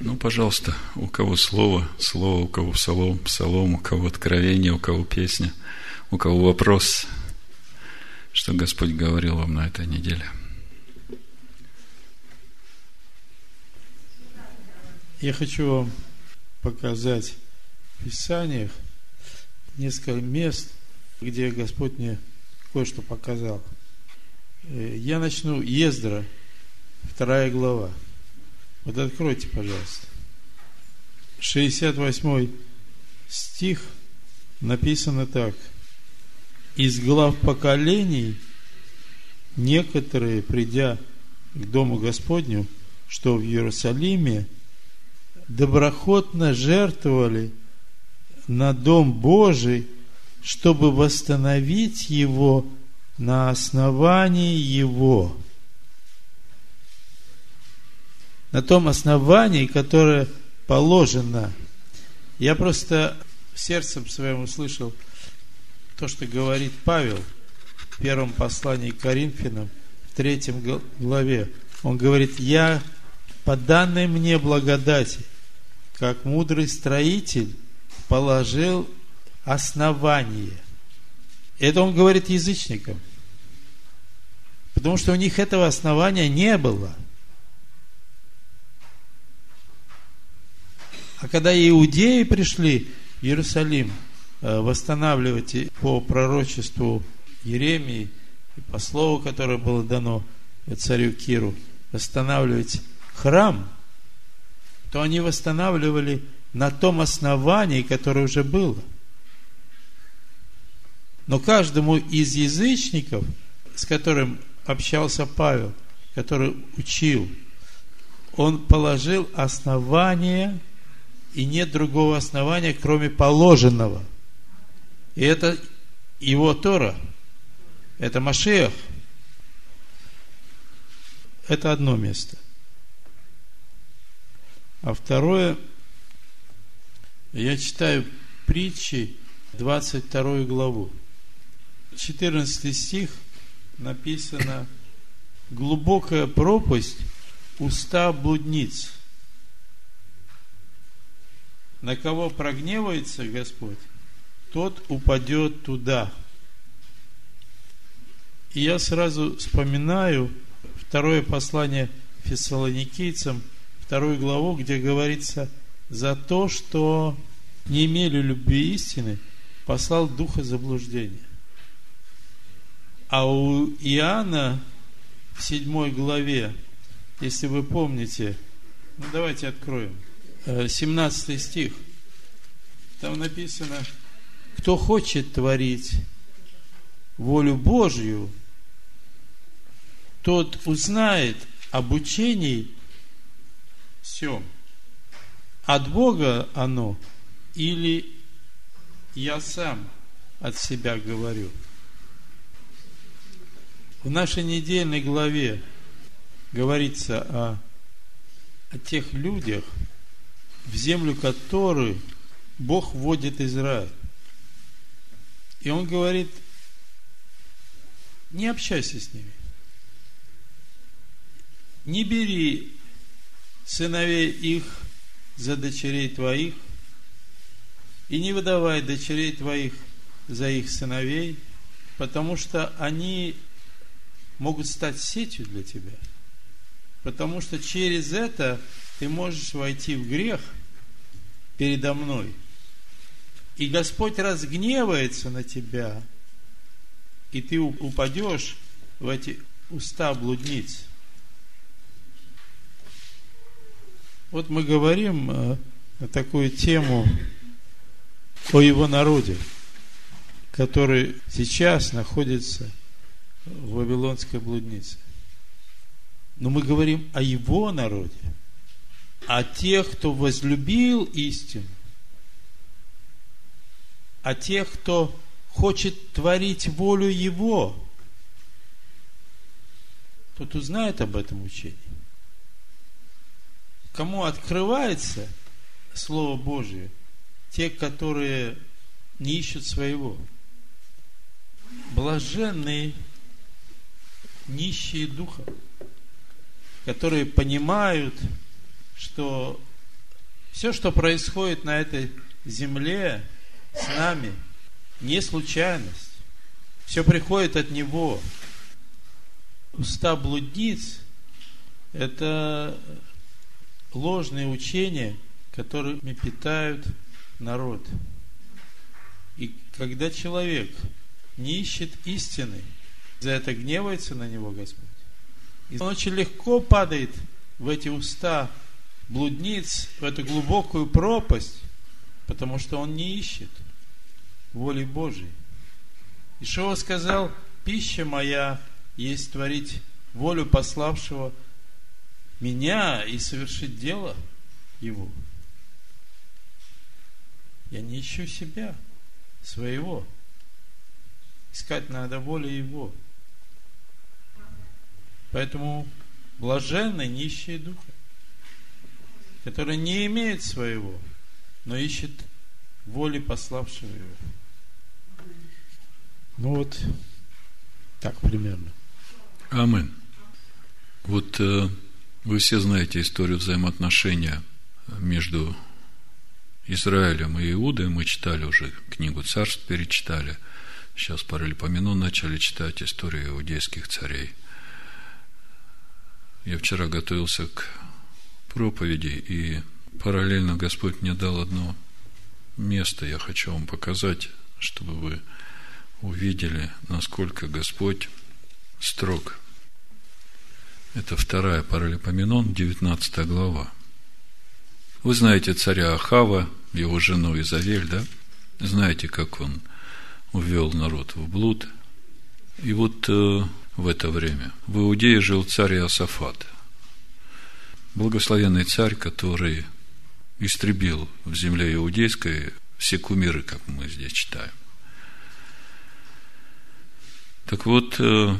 Ну, пожалуйста, у кого слово, слово, у кого псалом, псалом, у кого откровение, у кого песня, у кого вопрос, что Господь говорил вам на этой неделе. Я хочу вам показать в Писаниях несколько мест, где Господь мне кое-что показал. Э, я начну Ездра, вторая глава. Вот откройте, пожалуйста. 68 стих написано так. Из глав поколений некоторые, придя к Дому Господню, что в Иерусалиме, доброходно жертвовали на Дом Божий, чтобы восстановить его на основании его – на том основании, которое положено. Я просто сердцем своим услышал то, что говорит Павел в первом послании к Коринфянам, в третьем главе. Он говорит, я по данной мне благодати, как мудрый строитель, положил основание. Это он говорит язычникам. Потому что у них этого основания не было – А когда иудеи пришли в Иерусалим э, восстанавливать по пророчеству Еремии и по слову, которое было дано царю Киру, восстанавливать храм, то они восстанавливали на том основании, которое уже было. Но каждому из язычников, с которым общался Павел, который учил, он положил основание и нет другого основания, кроме положенного. И это его Тора, это Машех. Это одно место. А второе, я читаю притчи, 22 главу. 14 стих написано «Глубокая пропасть уста блудниц» на кого прогневается Господь, тот упадет туда. И я сразу вспоминаю второе послание фессалоникийцам, вторую главу, где говорится, за то, что не имели любви истины, послал духа заблуждения. А у Иоанна в седьмой главе, если вы помните, ну давайте откроем – 17 э, стих. Там написано, кто хочет творить волю Божью, тот узнает об всем. От Бога оно или я сам от себя говорю. В нашей недельной главе говорится о, о тех людях, в землю которую Бог вводит Израиль. И он говорит, не общайся с ними. Не бери сыновей их за дочерей твоих, и не выдавай дочерей твоих за их сыновей, потому что они могут стать сетью для тебя. Потому что через это ты можешь войти в грех – передо мной. И Господь разгневается на тебя, и ты упадешь в эти уста блудниц. Вот мы говорим э, на такую тему о его народе, который сейчас находится в Вавилонской блуднице. Но мы говорим о его народе – а тех, кто возлюбил истину, а тех, кто хочет творить волю Его, тот узнает об этом учении. Кому открывается Слово Божие? Те, которые не ищут своего. Блаженные нищие духа, которые понимают, что Все, что происходит на этой земле с нами, не случайность. Все приходит от Него. Уста блудниц – это ложные учения, которыми питают народ. И когда человек не ищет истины, за это гневается на него Господь. И он очень легко падает в эти уста блудниц, в эту глубокую пропасть, потому что он не ищет воли Божьей. Ишова сказал, пища моя есть творить волю пославшего меня и совершить дело его. Я не ищу себя, своего. Искать надо волю его. Поэтому блаженны нищие духа, который не имеет своего, но ищет воли пославшего его. Ну вот, так примерно. Амин. Вот э, вы все знаете историю взаимоотношения между Израилем и Иудой. Мы читали уже книгу царств, перечитали. Сейчас параллельпоменон начали читать историю иудейских царей. Я вчера готовился к проповеди, и параллельно Господь мне дал одно место. Я хочу вам показать, чтобы вы увидели, насколько Господь строг это вторая паралипоменон, 19 глава. Вы знаете царя Ахава, его жену Изавель, да? Знаете, как он увел народ в блуд. И вот э, в это время в Иудее жил царь Иосафат. Благословенный царь, который истребил в земле иудейской все кумиры, как мы здесь читаем. Так вот, э,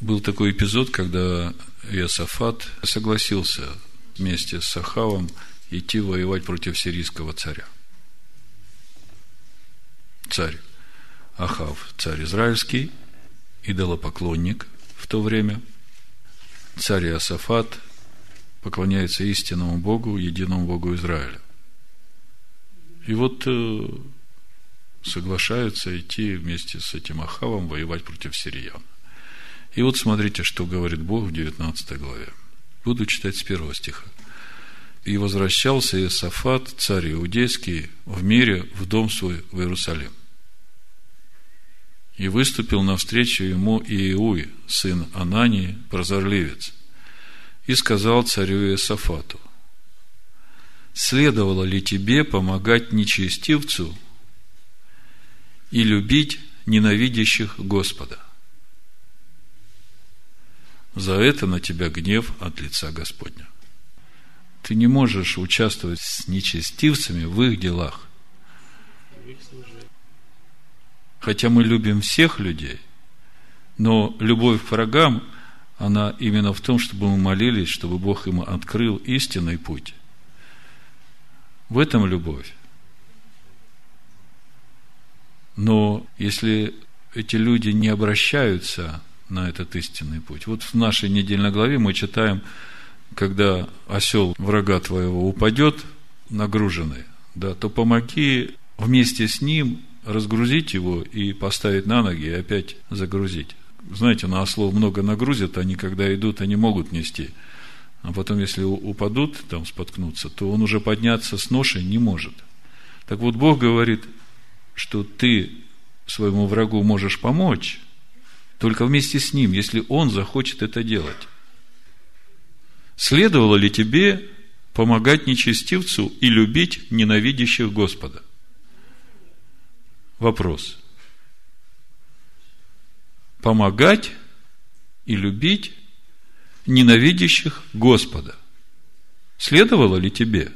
был такой эпизод, когда Иосафат согласился вместе с Ахавом идти воевать против сирийского царя. Царь Ахав, царь израильский, идолопоклонник в то время. Царь Иосафат поклоняется истинному Богу, единому Богу Израиля. И вот э, соглашаются идти вместе с этим Ахавом воевать против сириян. И вот смотрите, что говорит Бог в 19 главе. Буду читать с первого стиха. «И возвращался Иосафат, царь Иудейский, в мире в дом свой в Иерусалим. И выступил навстречу ему Иеуи, сын Анании, прозорливец, и сказал царю Иосафату, «Следовало ли тебе помогать нечестивцу и любить ненавидящих Господа?» за это на тебя гнев от лица Господня. Ты не можешь участвовать с нечестивцами в их делах. Хотя мы любим всех людей, но любовь к врагам, она именно в том, чтобы мы молились, чтобы Бог им открыл истинный путь. В этом любовь. Но если эти люди не обращаются на этот истинный путь. Вот в нашей недельной главе мы читаем, когда осел врага твоего упадет, нагруженный, да, то помоги вместе с ним разгрузить его и поставить на ноги, и опять загрузить. Знаете, на ослов много нагрузят, они когда идут, они могут нести. А потом, если упадут, там споткнутся, то он уже подняться с ношей не может. Так вот, Бог говорит, что ты своему врагу можешь помочь, только вместе с ним, если он захочет это делать. Следовало ли тебе помогать нечестивцу и любить ненавидящих Господа? Вопрос. Помогать и любить ненавидящих Господа. Следовало ли тебе?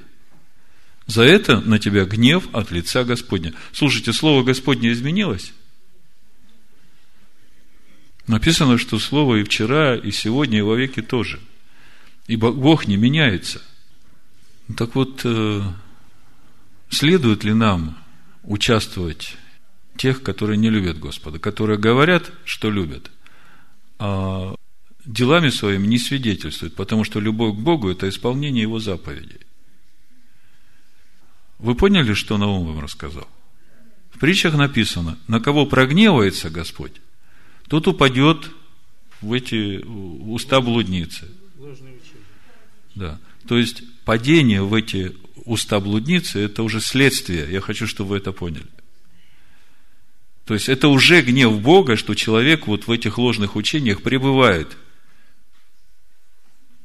За это на тебя гнев от лица Господня. Слушайте, слово Господне изменилось? Написано, что Слово и вчера, и сегодня, и во веки тоже. Ибо Бог не меняется. Так вот, э, следует ли нам участвовать тех, которые не любят Господа, которые говорят, что любят, а делами своими не свидетельствуют, потому что любовь к Богу – это исполнение Его заповедей. Вы поняли, что Наум вам рассказал? В притчах написано, на кого прогневается Господь, тот упадет в эти уста блудницы. Да. То есть, падение в эти уста блудницы, это уже следствие. Я хочу, чтобы вы это поняли. То есть, это уже гнев Бога, что человек вот в этих ложных учениях пребывает.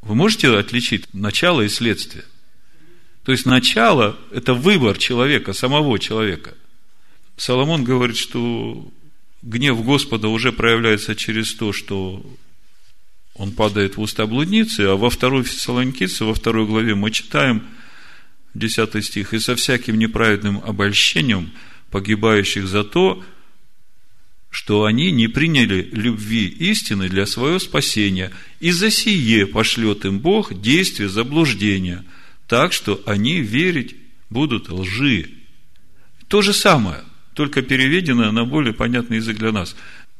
Вы можете отличить начало и следствие? То есть, начало – это выбор человека, самого человека. Соломон говорит, что гнев Господа уже проявляется через то, что он падает в уста блудницы, а во второй Фессалоникийце, во второй главе мы читаем, 10 стих, «И со всяким неправедным обольщением погибающих за то, что они не приняли любви истины для своего спасения, и за сие пошлет им Бог действие заблуждения, так что они верить будут лжи». То же самое, только переведено на более понятный язык для нас.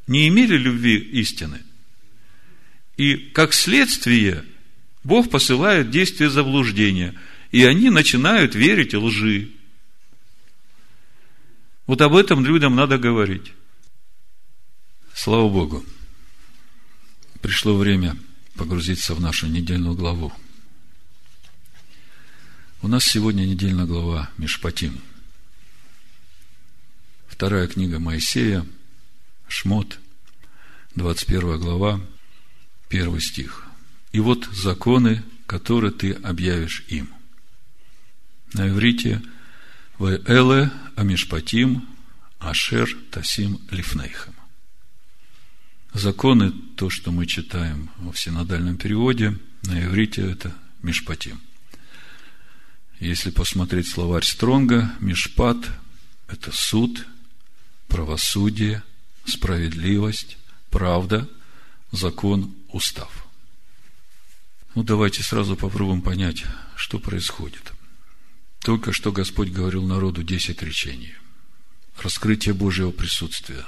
Не имели любви истины – и как следствие Бог посылает действие заблуждения, и они начинают верить лжи. Вот об этом людям надо говорить. Слава Богу. Пришло время погрузиться в нашу недельную главу. У нас сегодня недельная глава Мишпатим. Вторая книга Моисея, Шмот, 21 глава, первый стих. И вот законы, которые ты объявишь им. На иврите Эле Амишпатим Ашер Тасим Лифнейхам. Законы, то, что мы читаем в синодальном переводе, на иврите это Мишпатим. Если посмотреть словарь Стронга, Мишпат – это суд, правосудие, справедливость, правда, закон, устав. Ну, давайте сразу попробуем понять, что происходит. Только что Господь говорил народу десять речений. Раскрытие Божьего присутствия.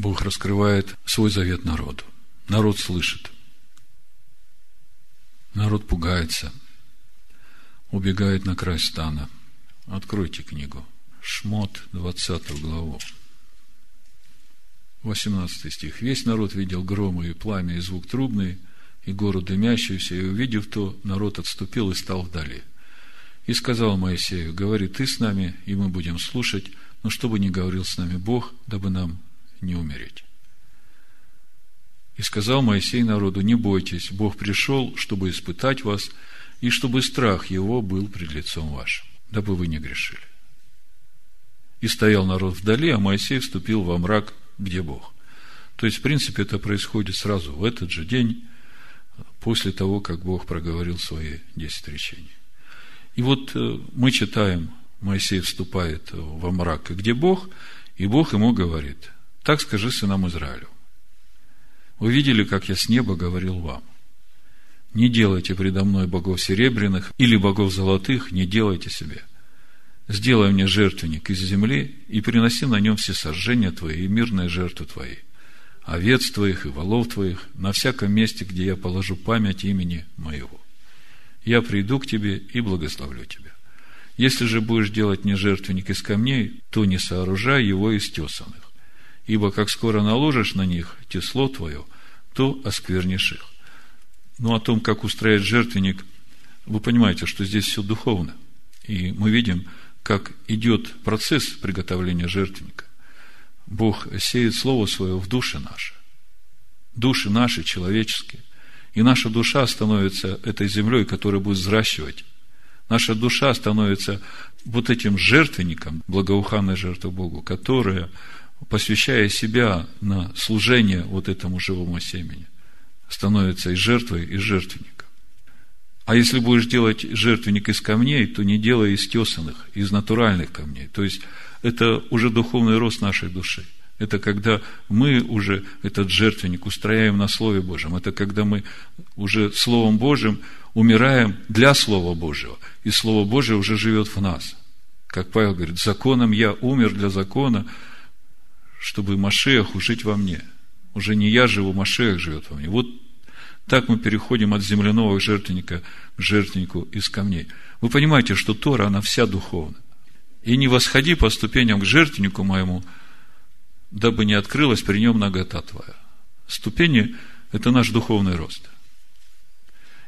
Бог раскрывает свой завет народу. Народ слышит. Народ пугается. Убегает на край стана. Откройте книгу. Шмот, 20 главу. 18 стих. Весь народ видел громы и пламя, и звук трубный, и гору дымящуюся, и увидев то, народ отступил и стал вдали. И сказал Моисею, говори ты с нами, и мы будем слушать, но чтобы не говорил с нами Бог, дабы нам не умереть. И сказал Моисей народу, не бойтесь, Бог пришел, чтобы испытать вас, и чтобы страх его был пред лицом вашим, дабы вы не грешили. И стоял народ вдали, а Моисей вступил во мрак где Бог. То есть, в принципе, это происходит сразу в этот же день, после того, как Бог проговорил свои десять речений. И вот э, мы читаем, Моисей вступает во мрак, где Бог, и Бог ему говорит, так скажи сынам Израилю. Вы видели, как я с неба говорил вам. Не делайте предо мной богов серебряных или богов золотых, не делайте себе сделай мне жертвенник из земли и приноси на нем все сожжения твои и мирные жертвы твои, овец твоих и волов твоих, на всяком месте, где я положу память имени моего. Я приду к тебе и благословлю тебя. Если же будешь делать мне жертвенник из камней, то не сооружай его из тесанных, ибо как скоро наложишь на них тесло твое, то осквернишь их. Но о том, как устроить жертвенник, вы понимаете, что здесь все духовно. И мы видим, как идет процесс приготовления жертвенника. Бог сеет Слово Свое в душе наши. Души наши человеческие. И наша душа становится этой землей, которая будет взращивать. Наша душа становится вот этим жертвенником, благоуханной жертвой Богу, которая, посвящая себя на служение вот этому живому семени, становится и жертвой, и жертвенником. А если будешь делать жертвенник из камней, то не делай из тесанных, из натуральных камней. То есть, это уже духовный рост нашей души. Это когда мы уже этот жертвенник устрояем на Слове Божьем. Это когда мы уже Словом Божьим умираем для Слова Божьего. И Слово Божье уже живет в нас. Как Павел говорит, законом я умер для закона, чтобы Машех жить во мне. Уже не я живу, Машех живет во мне. Вот Так мы переходим от земляного жертвенника к жертвеннику из камней. Вы понимаете, что Тора, она вся духовная. И не восходи по ступеням к жертвеннику моему, дабы не открылась при нем нагота твоя. Ступени – это наш духовный рост.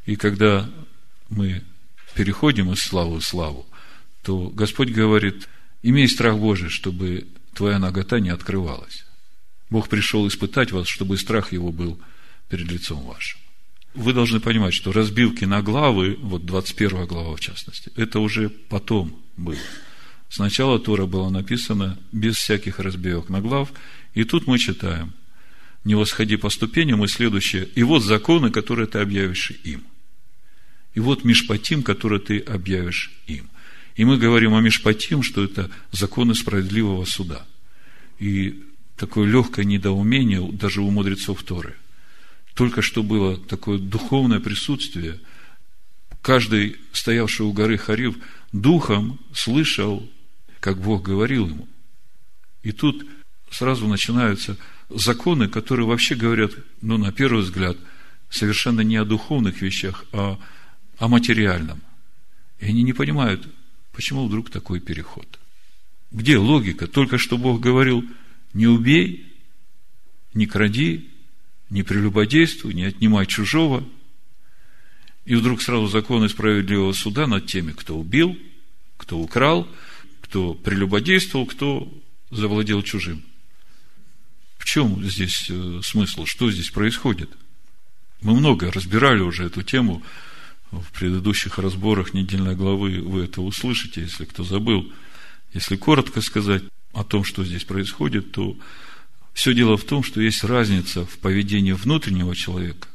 И когда мы переходим из славы в славу, то Господь говорит, имей страх Божий, чтобы твоя нагота не открывалась. Бог пришел испытать вас, чтобы страх его был перед лицом вашим. Вы должны понимать, что разбивки на главы, вот 21 глава в частности, это уже потом было. Сначала Тора была написана без всяких разбивок на глав, и тут мы читаем, не восходи по ступеням, и следующее, и вот законы, которые ты объявишь им. И вот Мишпатим, который ты объявишь им. И мы говорим о Мишпатим, что это законы справедливого суда. И такое легкое недоумение даже у мудрецов Торы. Только что было такое духовное присутствие. Каждый, стоявший у горы Харив, духом слышал, как Бог говорил ему. И тут сразу начинаются законы, которые вообще говорят, ну, на первый взгляд, совершенно не о духовных вещах, а о материальном. И они не понимают, почему вдруг такой переход. Где логика? Только что Бог говорил, не убей, не кради, не прелюбодействуй, не отнимай чужого. И вдруг сразу законы справедливого суда над теми, кто убил, кто украл, кто прелюбодействовал, кто завладел чужим. В чем здесь э, смысл? Что здесь происходит? Мы много разбирали уже эту тему в предыдущих разборах недельной главы. Вы это услышите, если кто забыл. Если коротко сказать о том, что здесь происходит, то все дело в том, что есть разница в поведении внутреннего человека.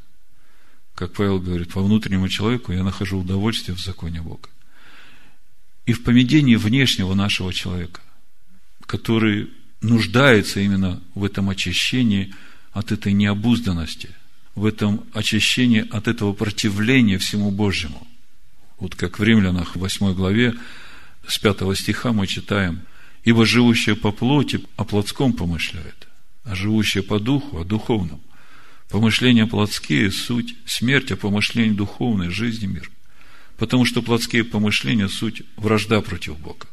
Как Павел говорит, по внутреннему человеку я нахожу удовольствие в законе Бога. И в поведении внешнего нашего человека, который нуждается именно в этом очищении от этой необузданности, в этом очищении от этого противления всему Божьему. Вот как в Римлянах в 8 главе с 5 стиха мы читаем, «Ибо живущие по плоти о плотском помышляет, а живущие по духу о духовном. Помышления плотские – суть смерть, а помышления духовные – жизнь и мир. Потому что плотские помышления – суть вражда против Бога.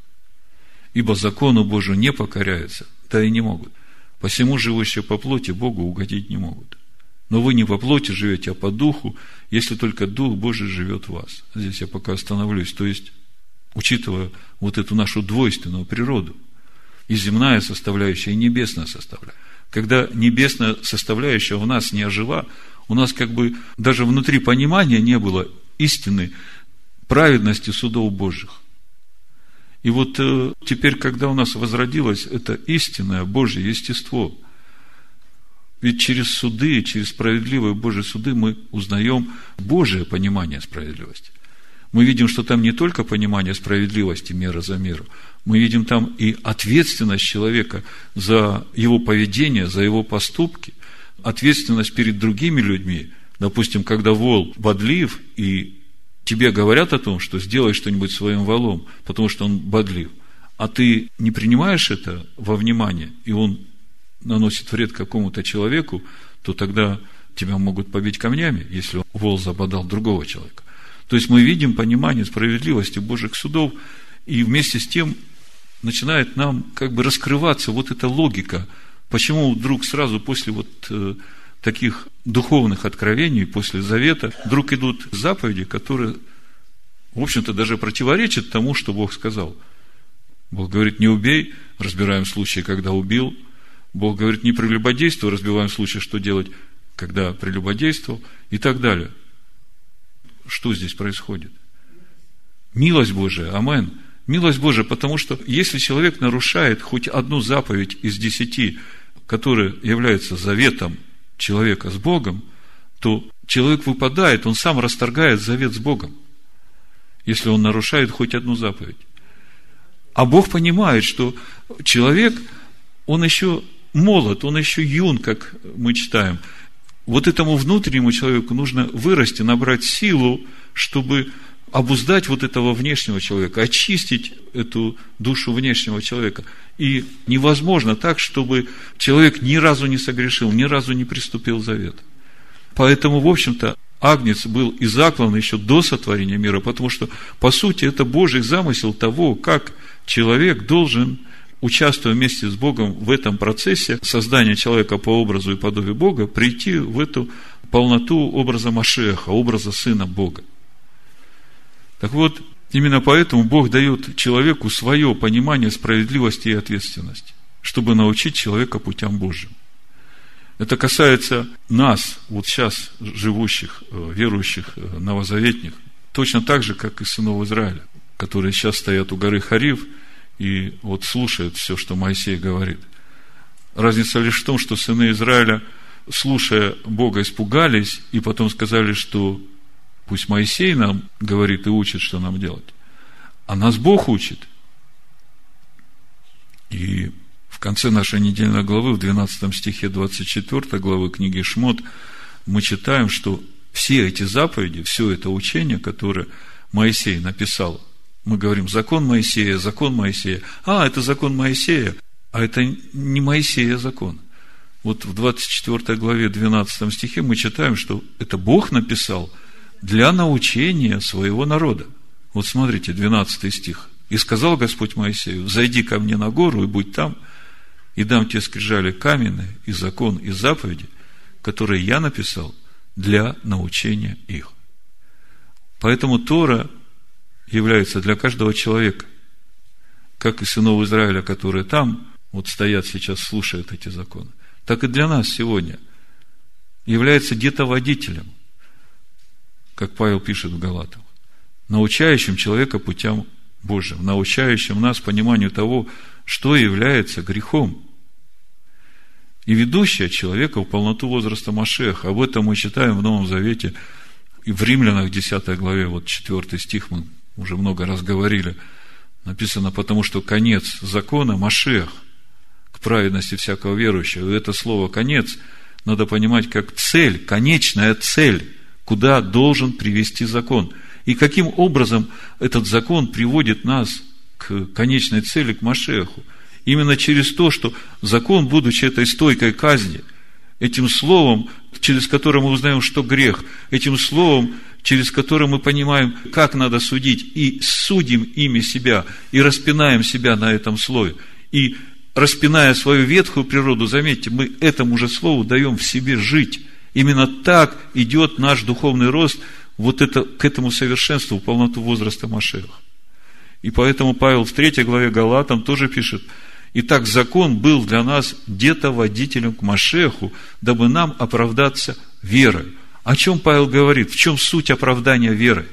Ибо закону Божию не покоряются, да и не могут. Посему живущие по плоти Богу угодить не могут. Но вы не по плоти живете, а по духу, если только Дух Божий живет в вас. Здесь я пока остановлюсь. То есть, учитывая вот эту нашу двойственную природу, и земная составляющая, и небесная составляющая. Когда небесная составляющая у нас не ожила, у нас как бы даже внутри понимания не было истины, праведности судов Божьих. И вот э, теперь, когда у нас возродилось это истинное Божье естество, ведь через суды, через справедливые Божьи суды мы узнаем Божие понимание справедливости. Мы видим, что там не только понимание справедливости мера за меру, мы видим там и ответственность человека за его поведение, за его поступки, ответственность перед другими людьми. Допустим, когда вол бодлив, и тебе говорят о том, что сделай что-нибудь своим волом, потому что он бодлив, а ты не принимаешь это во внимание, и он наносит вред какому-то человеку, то тогда тебя могут побить камнями, если вол забодал другого человека. То есть мы видим понимание справедливости Божьих судов, и вместе с тем начинает нам как бы раскрываться вот эта логика, почему вдруг сразу после вот э, таких духовных откровений, после завета, вдруг идут заповеди, которые, в общем-то, даже противоречат тому, что Бог сказал. Бог говорит, не убей, разбираем случаи, когда убил. Бог говорит, не прелюбодействуй, разбиваем случай, что делать, когда прелюбодействовал, и так далее. Что здесь происходит? Милость Божия, амен. Милость Божия, потому что если человек нарушает хоть одну заповедь из десяти, которая является заветом человека с Богом, то человек выпадает, он сам расторгает завет с Богом, если он нарушает хоть одну заповедь. А Бог понимает, что человек, он еще молод, он еще юн, как мы читаем. Вот этому внутреннему человеку нужно вырасти, набрать силу, чтобы обуздать вот этого внешнего человека, очистить эту душу внешнего человека. И невозможно так, чтобы человек ни разу не согрешил, ни разу не приступил завет. Поэтому, в общем-то, Агнец был и заклан еще до сотворения мира, потому что, по сути, это Божий замысел того, как человек должен, участвуя вместе с Богом в этом процессе создания человека по образу и подобию Бога, прийти в эту полноту образа Машеха, образа Сына Бога. Так вот, именно поэтому Бог дает человеку свое понимание справедливости и ответственности, чтобы научить человека путям Божьим. Это касается нас, вот сейчас живущих, э, верующих, э, новозаветних, точно так же, как и сынов Израиля, которые сейчас стоят у горы Харив и вот слушают все, что Моисей говорит. Разница лишь в том, что сыны Израиля, слушая Бога, испугались и потом сказали, что пусть Моисей нам говорит и учит, что нам делать, а нас Бог учит. И в конце нашей недельной главы, в 12 стихе 24 главы книги Шмот, мы читаем, что все эти заповеди, все это учение, которое Моисей написал, мы говорим, закон Моисея, закон Моисея. А, это закон Моисея, а это не Моисея закон. Вот в 24 главе 12 стихе мы читаем, что это Бог написал для научения своего народа. Вот смотрите, 12 стих. «И сказал Господь Моисею, зайди ко мне на гору и будь там, и дам тебе скрижали каменные, и закон, и заповеди, которые я написал для научения их. Поэтому Тора является для каждого человека, как и сынов Израиля, которые там, вот стоят сейчас, слушают эти законы, так и для нас сегодня является где-то водителем, как Павел пишет в Галатах, научающим человека путям Божьим, научающим нас пониманию того, что является грехом. И ведущая человека в полноту возраста Машеха. Об этом мы читаем в Новом Завете. И в Римлянах 10 главе, вот 4 стих, мы уже много раз говорили. Написано, потому что конец закона – Машех, к праведности всякого верующего. И это слово «конец» надо понимать как цель, конечная цель, куда должен привести закон. И каким образом этот закон приводит нас к конечной цели, к Машеху. Именно через то, что закон, будучи этой стойкой казни, этим словом, через которое мы узнаем, что грех, этим словом, через которое мы понимаем, как надо судить, и судим ими себя, и распинаем себя на этом слове, и распиная свою ветхую природу, заметьте, мы этому же слову даем в себе жить. Именно так идет наш духовный рост вот это, к этому совершенству, полноту возраста Машеха. И поэтому Павел в третьей главе Галатам тоже пишет, Итак, закон был для нас где-то водителем к Машеху, дабы нам оправдаться верой. О чем Павел говорит? В чем суть оправдания веры?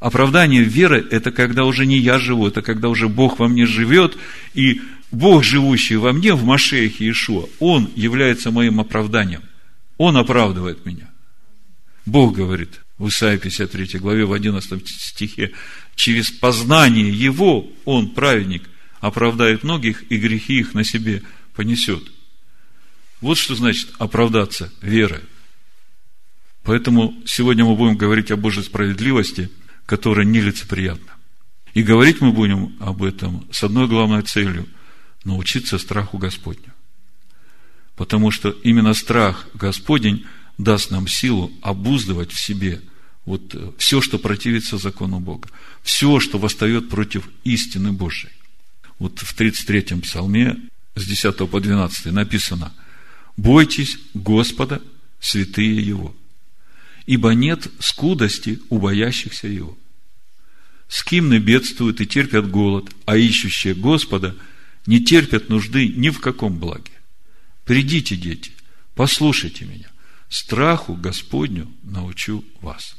Оправдание веры – это когда уже не я живу, это когда уже Бог во мне живет, и Бог, живущий во мне, в Машехе Иешуа, Он является моим оправданием. Он оправдывает меня. Бог говорит в Исаии 53 главе, в 11 стихе, через познание Его он, праведник, оправдает многих, и грехи их на себе понесет. Вот что значит оправдаться верой. Поэтому сегодня мы будем говорить о Божьей справедливости, которая нелицеприятна. И говорить мы будем об этом с одной главной целью – научиться страху Господню. Потому что именно страх Господень даст нам силу обуздывать в себе – вот э, все, что противится закону Бога, все, что восстает против истины Божьей. Вот в 33-м псалме с 10 по 12 написано «Бойтесь Господа, святые Его, ибо нет скудости у боящихся Его. Скимны бедствуют и терпят голод, а ищущие Господа не терпят нужды ни в каком благе. Придите, дети, послушайте меня, страху Господню научу вас».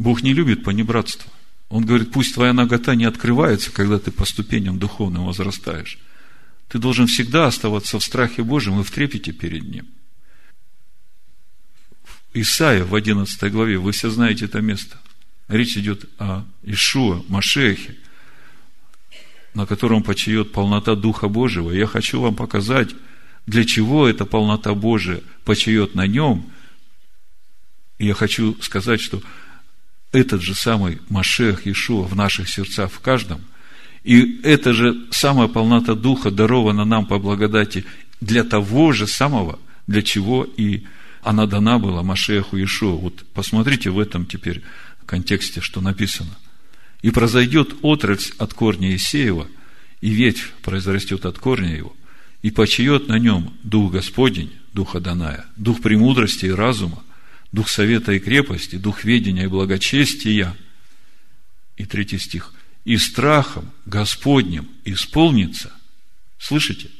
Бог не любит понебратство. Он говорит, пусть твоя нагота не открывается, когда ты по ступеням духовным возрастаешь. Ты должен всегда оставаться в страхе Божьем и в трепете перед Ним. Исаия в 11 главе, вы все знаете это место. Речь идет о Ишуа, Машехе, на котором почает полнота Духа Божьего. Я хочу вам показать, для чего эта полнота Божия почает на нем. И я хочу сказать, что этот же самый Машех Иешуа в наших сердцах в каждом, и эта же самая полнота Духа дарована нам по благодати для того же самого, для чего и она дана была Машеху Ишуа. Вот посмотрите в этом теперь контексте, что написано. И произойдет отрасль от корня Исеева, и ветвь произрастет от корня его, и почиет на нем Дух Господень, Духа Даная, Дух премудрости и разума, Дух совета и крепости, Дух ведения и благочестия. И третий стих. И страхом Господним исполнится. Слышите?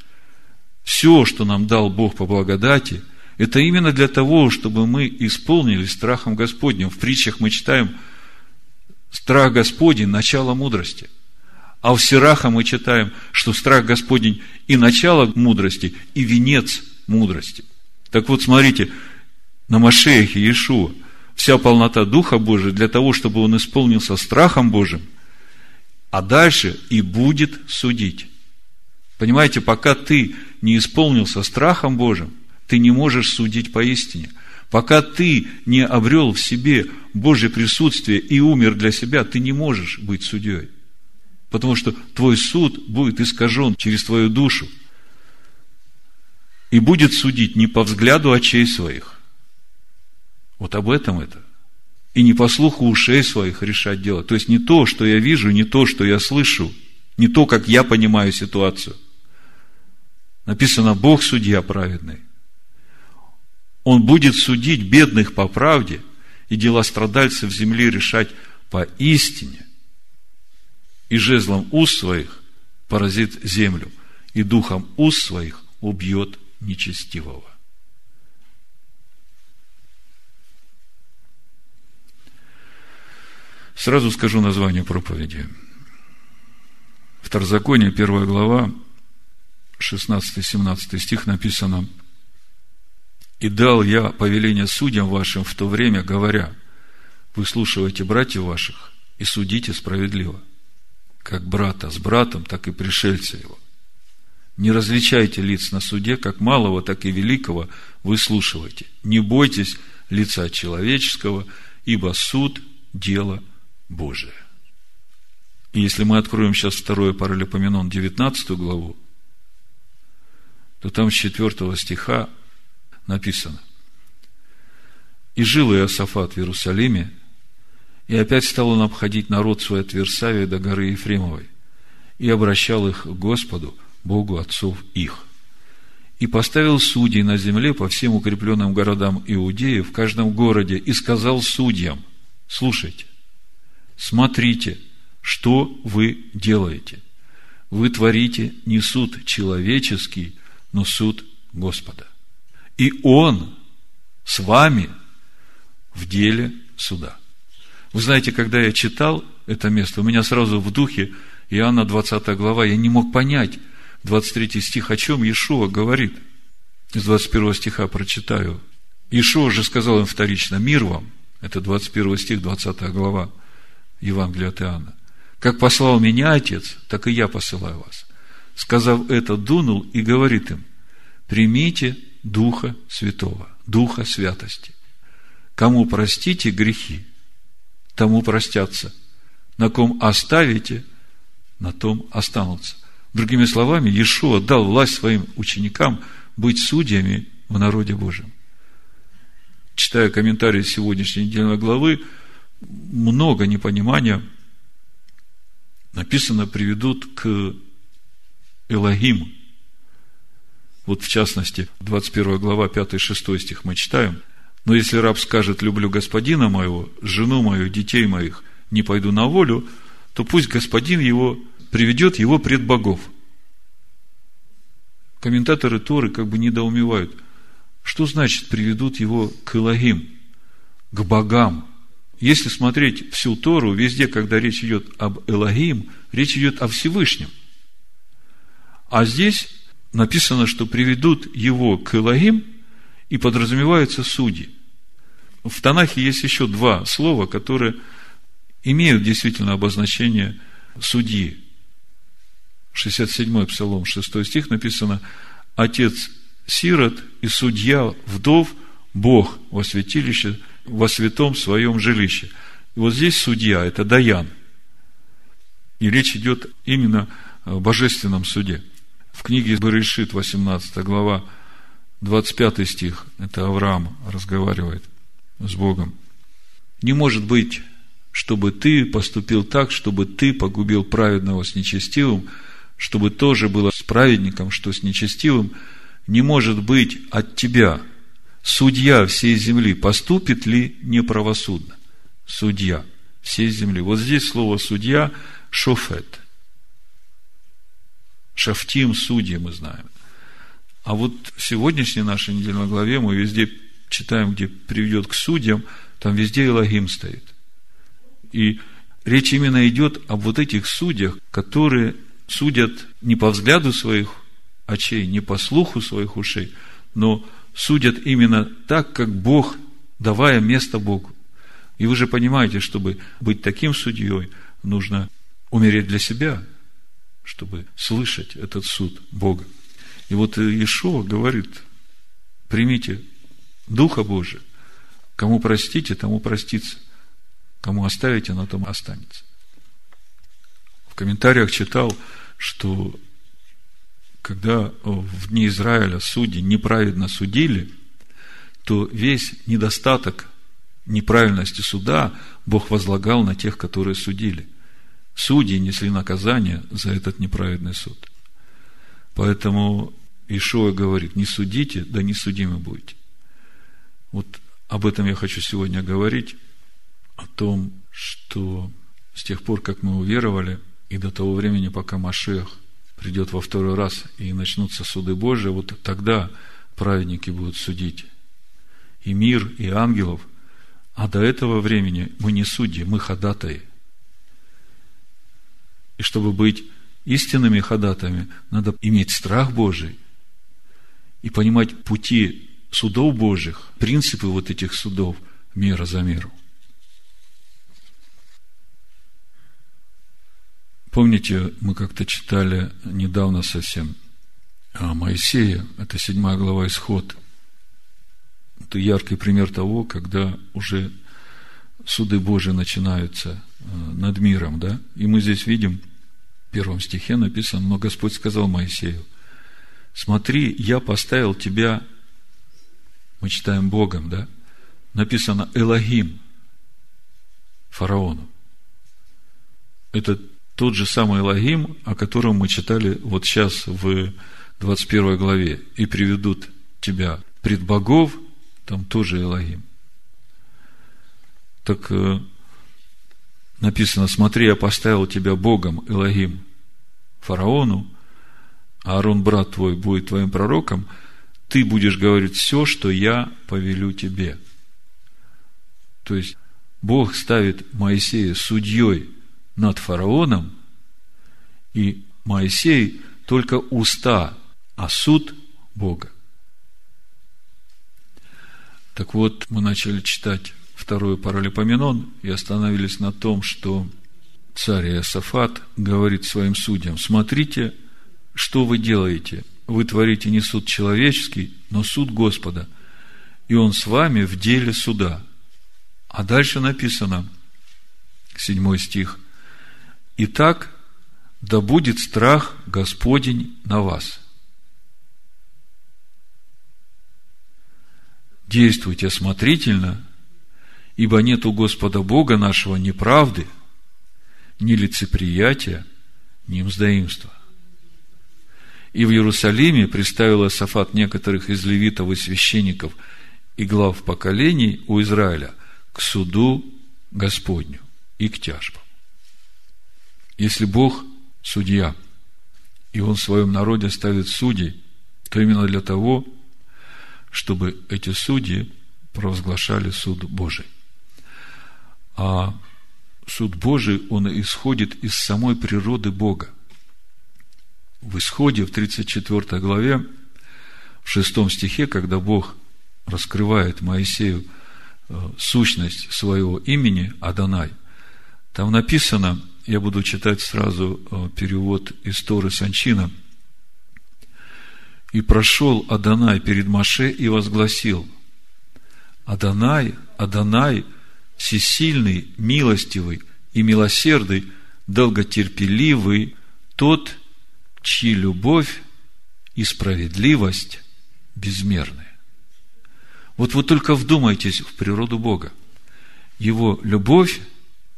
Все, что нам дал Бог по благодати, это именно для того, чтобы мы исполнили страхом Господним. В притчах мы читаем страх Господень – начало мудрости. А в Сираха мы читаем, что страх Господень и начало мудрости, и венец мудрости. Так вот, смотрите, на Машехе Иешуа вся полнота Духа Божия для того, чтобы он исполнился страхом Божьим, а дальше и будет судить. Понимаете, пока ты не исполнился страхом Божьим, ты не можешь судить поистине. Пока ты не обрел в себе Божье присутствие и умер для себя, ты не можешь быть судьей. Потому что твой суд будет искажен через твою душу. И будет судить не по взгляду очей своих. Вот об этом это. И не по слуху ушей своих решать дело. То есть не то, что я вижу, не то, что я слышу, не то, как я понимаю ситуацию – Написано, Бог судья праведный. Он будет судить бедных по правде и дела страдальцев земли решать по истине. И жезлом уст своих поразит землю, и духом уст своих убьет нечестивого. Сразу скажу название проповеди. Второзаконие, первая глава, 16-17 стих написано, «И дал я повеление судьям вашим в то время, говоря, выслушивайте братьев ваших и судите справедливо, как брата с братом, так и пришельца его. Не различайте лиц на суде, как малого, так и великого выслушивайте. Не бойтесь лица человеческого, ибо суд – дело Божие». И если мы откроем сейчас второе паралипоменон, 19 главу, то там с 4 стиха написано. «И жил Иосафат в Иерусалиме, и опять стал он обходить народ свой от Версавия до горы Ефремовой, и обращал их к Господу, Богу отцов их. И поставил судей на земле по всем укрепленным городам Иудеи в каждом городе, и сказал судьям, слушайте, смотрите, что вы делаете. Вы творите не суд человеческий, но суд Господа. И Он с вами в деле суда. Вы знаете, когда я читал это место, у меня сразу в духе Иоанна 20 глава, я не мог понять 23 стих, о чем Иешуа говорит. Из 21 стиха прочитаю. Иешуа же сказал им вторично, мир вам, это 21 стих, 20 глава Евангелия от Иоанна. Как послал меня Отец, так и я посылаю вас. Сказав это, дунул и говорит им, примите Духа Святого, Духа Святости. Кому простите грехи, тому простятся. На ком оставите, на том останутся. Другими словами, Иешуа дал власть своим ученикам быть судьями в народе Божьем. Читая комментарии сегодняшней недельной главы, много непонимания написано приведут к Элогим. Вот в частности, 21 глава, 5-6 стих мы читаем. «Но если раб скажет, люблю господина моего, жену мою, детей моих, не пойду на волю, то пусть господин его приведет его пред богов». Комментаторы Торы как бы недоумевают. Что значит приведут его к Элогим, к богам? Если смотреть всю Тору, везде, когда речь идет об Элогим, речь идет о Всевышнем. А здесь написано, что приведут его к Элогим, и подразумеваются судьи. В Танахе есть еще два слова, которые имеют действительно обозначение судьи. 67-й Псалом, 6 стих написано «Отец сирот и судья вдов, Бог во святилище, во святом своем жилище». И вот здесь судья – это Даян. И речь идет именно о божественном суде – в книге Берешит, 18 глава, 25 стих, это Авраам разговаривает с Богом. Не может быть, чтобы ты поступил так, чтобы ты погубил праведного с нечестивым, чтобы тоже было с праведником, что с нечестивым. Не может быть от тебя, судья всей земли, поступит ли неправосудно? Судья всей земли. Вот здесь слово судья – шофет. Шафтим – судьи мы знаем. А вот в сегодняшней нашей недельной главе мы везде читаем, где приведет к судьям, там везде Элогим стоит. И речь именно идет об вот этих судьях, которые судят не по взгляду своих очей, не по слуху своих ушей, но судят именно так, как Бог, давая место Богу. И вы же понимаете, чтобы быть таким судьей, нужно умереть для себя, чтобы слышать этот суд Бога. И вот Иешуа говорит, примите Духа Божия. Кому простите, тому простится. Кому оставите, на том останется. В комментариях читал, что когда в дни Израиля судьи неправедно судили, то весь недостаток неправильности суда Бог возлагал на тех, которые судили. Судьи несли наказание за этот неправедный суд. Поэтому Ишуа говорит, не судите, да не судимы будете. Вот об этом я хочу сегодня говорить, о том, что с тех пор, как мы уверовали, и до того времени, пока Машех придет во второй раз и начнутся суды Божии, вот тогда праведники будут судить и мир, и ангелов. А до этого времени мы не судьи, мы ходатаи. И чтобы быть истинными ходатами, надо иметь страх Божий и понимать пути судов Божьих, принципы вот этих судов, мера за меру. Помните, мы как-то читали недавно совсем о Моисее, это седьмая глава Исход. Это яркий пример того, когда уже суды Божии начинаются э, над миром, да? И мы здесь видим, в первом стихе написано, но Господь сказал Моисею, смотри, я поставил тебя, мы читаем Богом, да? Написано Элогим фараону. Это тот же самый Лагим, о котором мы читали вот сейчас в 21 главе. И приведут тебя пред богов, там тоже Элогим. Так э, написано, смотри, я поставил тебя Богом, Элогим, фараону, а Аарон, брат твой, будет твоим пророком, ты будешь говорить все, что я повелю тебе. То есть, Бог ставит Моисея судьей над фараоном, и Моисей только уста, а суд Бога. Так вот, мы начали читать второй паралипоменон и остановились на том, что царь Иосафат говорит своим судьям, смотрите, что вы делаете. Вы творите не суд человеческий, но суд Господа. И Он с вами в деле суда. А дальше написано, седьмой стих, Итак, да будет страх Господень на вас. Действуйте осмотрительно, ибо нет у Господа Бога нашего ни правды, ни лицеприятия, ни мздоимства. И в Иерусалиме представил Асафат некоторых из левитов и священников и глав поколений у Израиля к суду Господню и к тяжбам. Если Бог – судья, и Он в своем народе ставит судей, то именно для того, чтобы эти судьи провозглашали суд Божий. А суд Божий, он исходит из самой природы Бога. В исходе, в 34 главе, в 6 стихе, когда Бог раскрывает Моисею э, сущность своего имени Адонай, там написано – я буду читать сразу э, перевод из Торы Санчина. «И прошел Адонай перед Маше и возгласил, Адонай, Адонай, всесильный, милостивый и милосердный, долготерпеливый, тот, чьи любовь и справедливость безмерны. Вот вы только вдумайтесь в природу Бога. Его любовь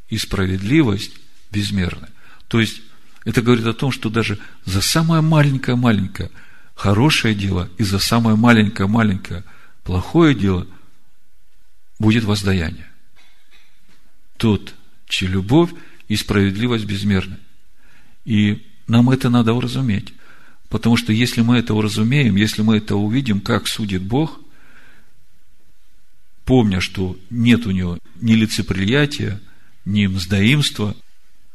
и справедливость безмерны. То есть, это говорит о том, что даже за самое маленькое-маленькое хорошее дело и за самое маленькое-маленькое плохое дело будет воздаяние. Тот, чья любовь и справедливость безмерны. И нам это надо уразуметь. Потому что если мы это уразумеем, если мы это увидим, как судит Бог, помня, что нет у него ни лицеприятия, ни мздоимства,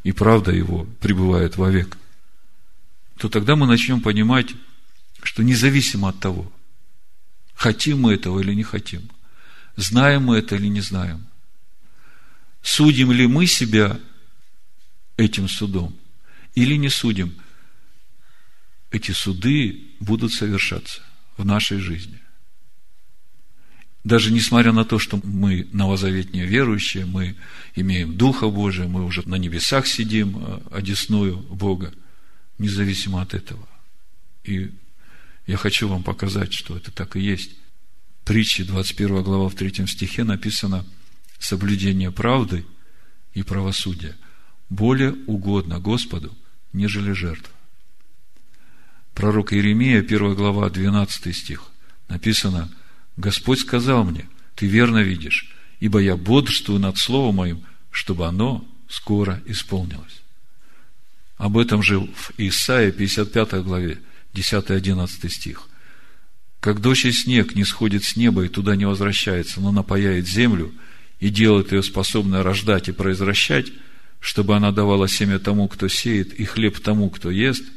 и правда его пребывает вовек, то тогда мы начнем понимать, что независимо от того, хотим мы этого или не хотим, знаем мы это или не знаем, судим ли мы себя этим судом или не судим – эти суды будут совершаться в нашей жизни. Даже несмотря на то, что мы новозаветние верующие, мы имеем Духа Божия, мы уже на небесах сидим, э, одесную Бога, независимо от этого. И я хочу вам показать, что это так и есть. Притчи, 21 глава, в 3 стихе написано «Соблюдение правды и правосудия более угодно Господу, нежели жертва» пророк Иеремия, 1 глава, 12 стих, написано, «Господь сказал мне, ты верно видишь, ибо я бодрствую над словом моим, чтобы оно скоро исполнилось». Об этом же в Исаии, 55 главе, 10-11 стих. «Как дождь и снег не сходит с неба и туда не возвращается, но напаяет землю и делает ее способной рождать и произвращать, чтобы она давала семя тому, кто сеет, и хлеб тому, кто ест –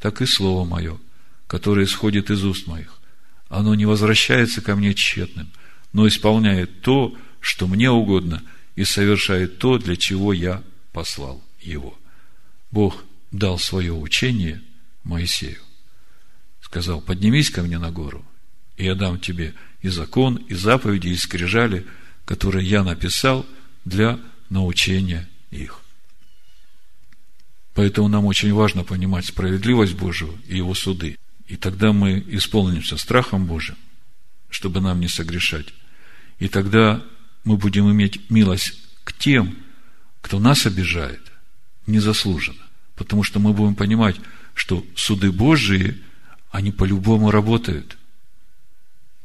так и Слово Мое, которое исходит из уст моих. Оно не возвращается ко мне тщетным, но исполняет то, что мне угодно, и совершает то, для чего я послал его. Бог дал свое учение Моисею. Сказал, поднимись ко мне на гору, и я дам тебе и закон, и заповеди, и скрижали, которые я написал для научения их. Поэтому нам очень важно понимать справедливость Божию и Его суды. И тогда мы исполнимся страхом Божьим, чтобы нам не согрешать. И тогда мы будем иметь милость к тем, кто нас обижает, незаслуженно. Потому что мы будем понимать, что суды Божии, они по-любому работают.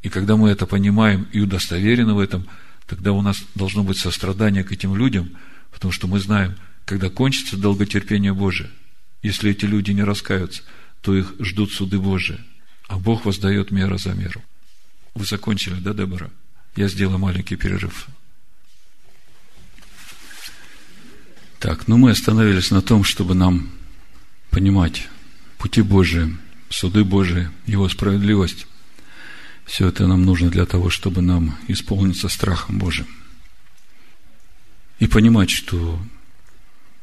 И когда мы это понимаем и удостоверены в этом, тогда у нас должно быть сострадание к этим людям, потому что мы знаем – когда кончится долготерпение Божие, если эти люди не раскаются, то их ждут суды Божии, а Бог воздает мера за меру. Вы закончили, да, Дебора? Я сделаю маленький перерыв. Так, ну мы остановились на том, чтобы нам понимать пути Божии, суды Божии, Его справедливость. Все это нам нужно для того, чтобы нам исполниться страхом Божьим. И понимать, что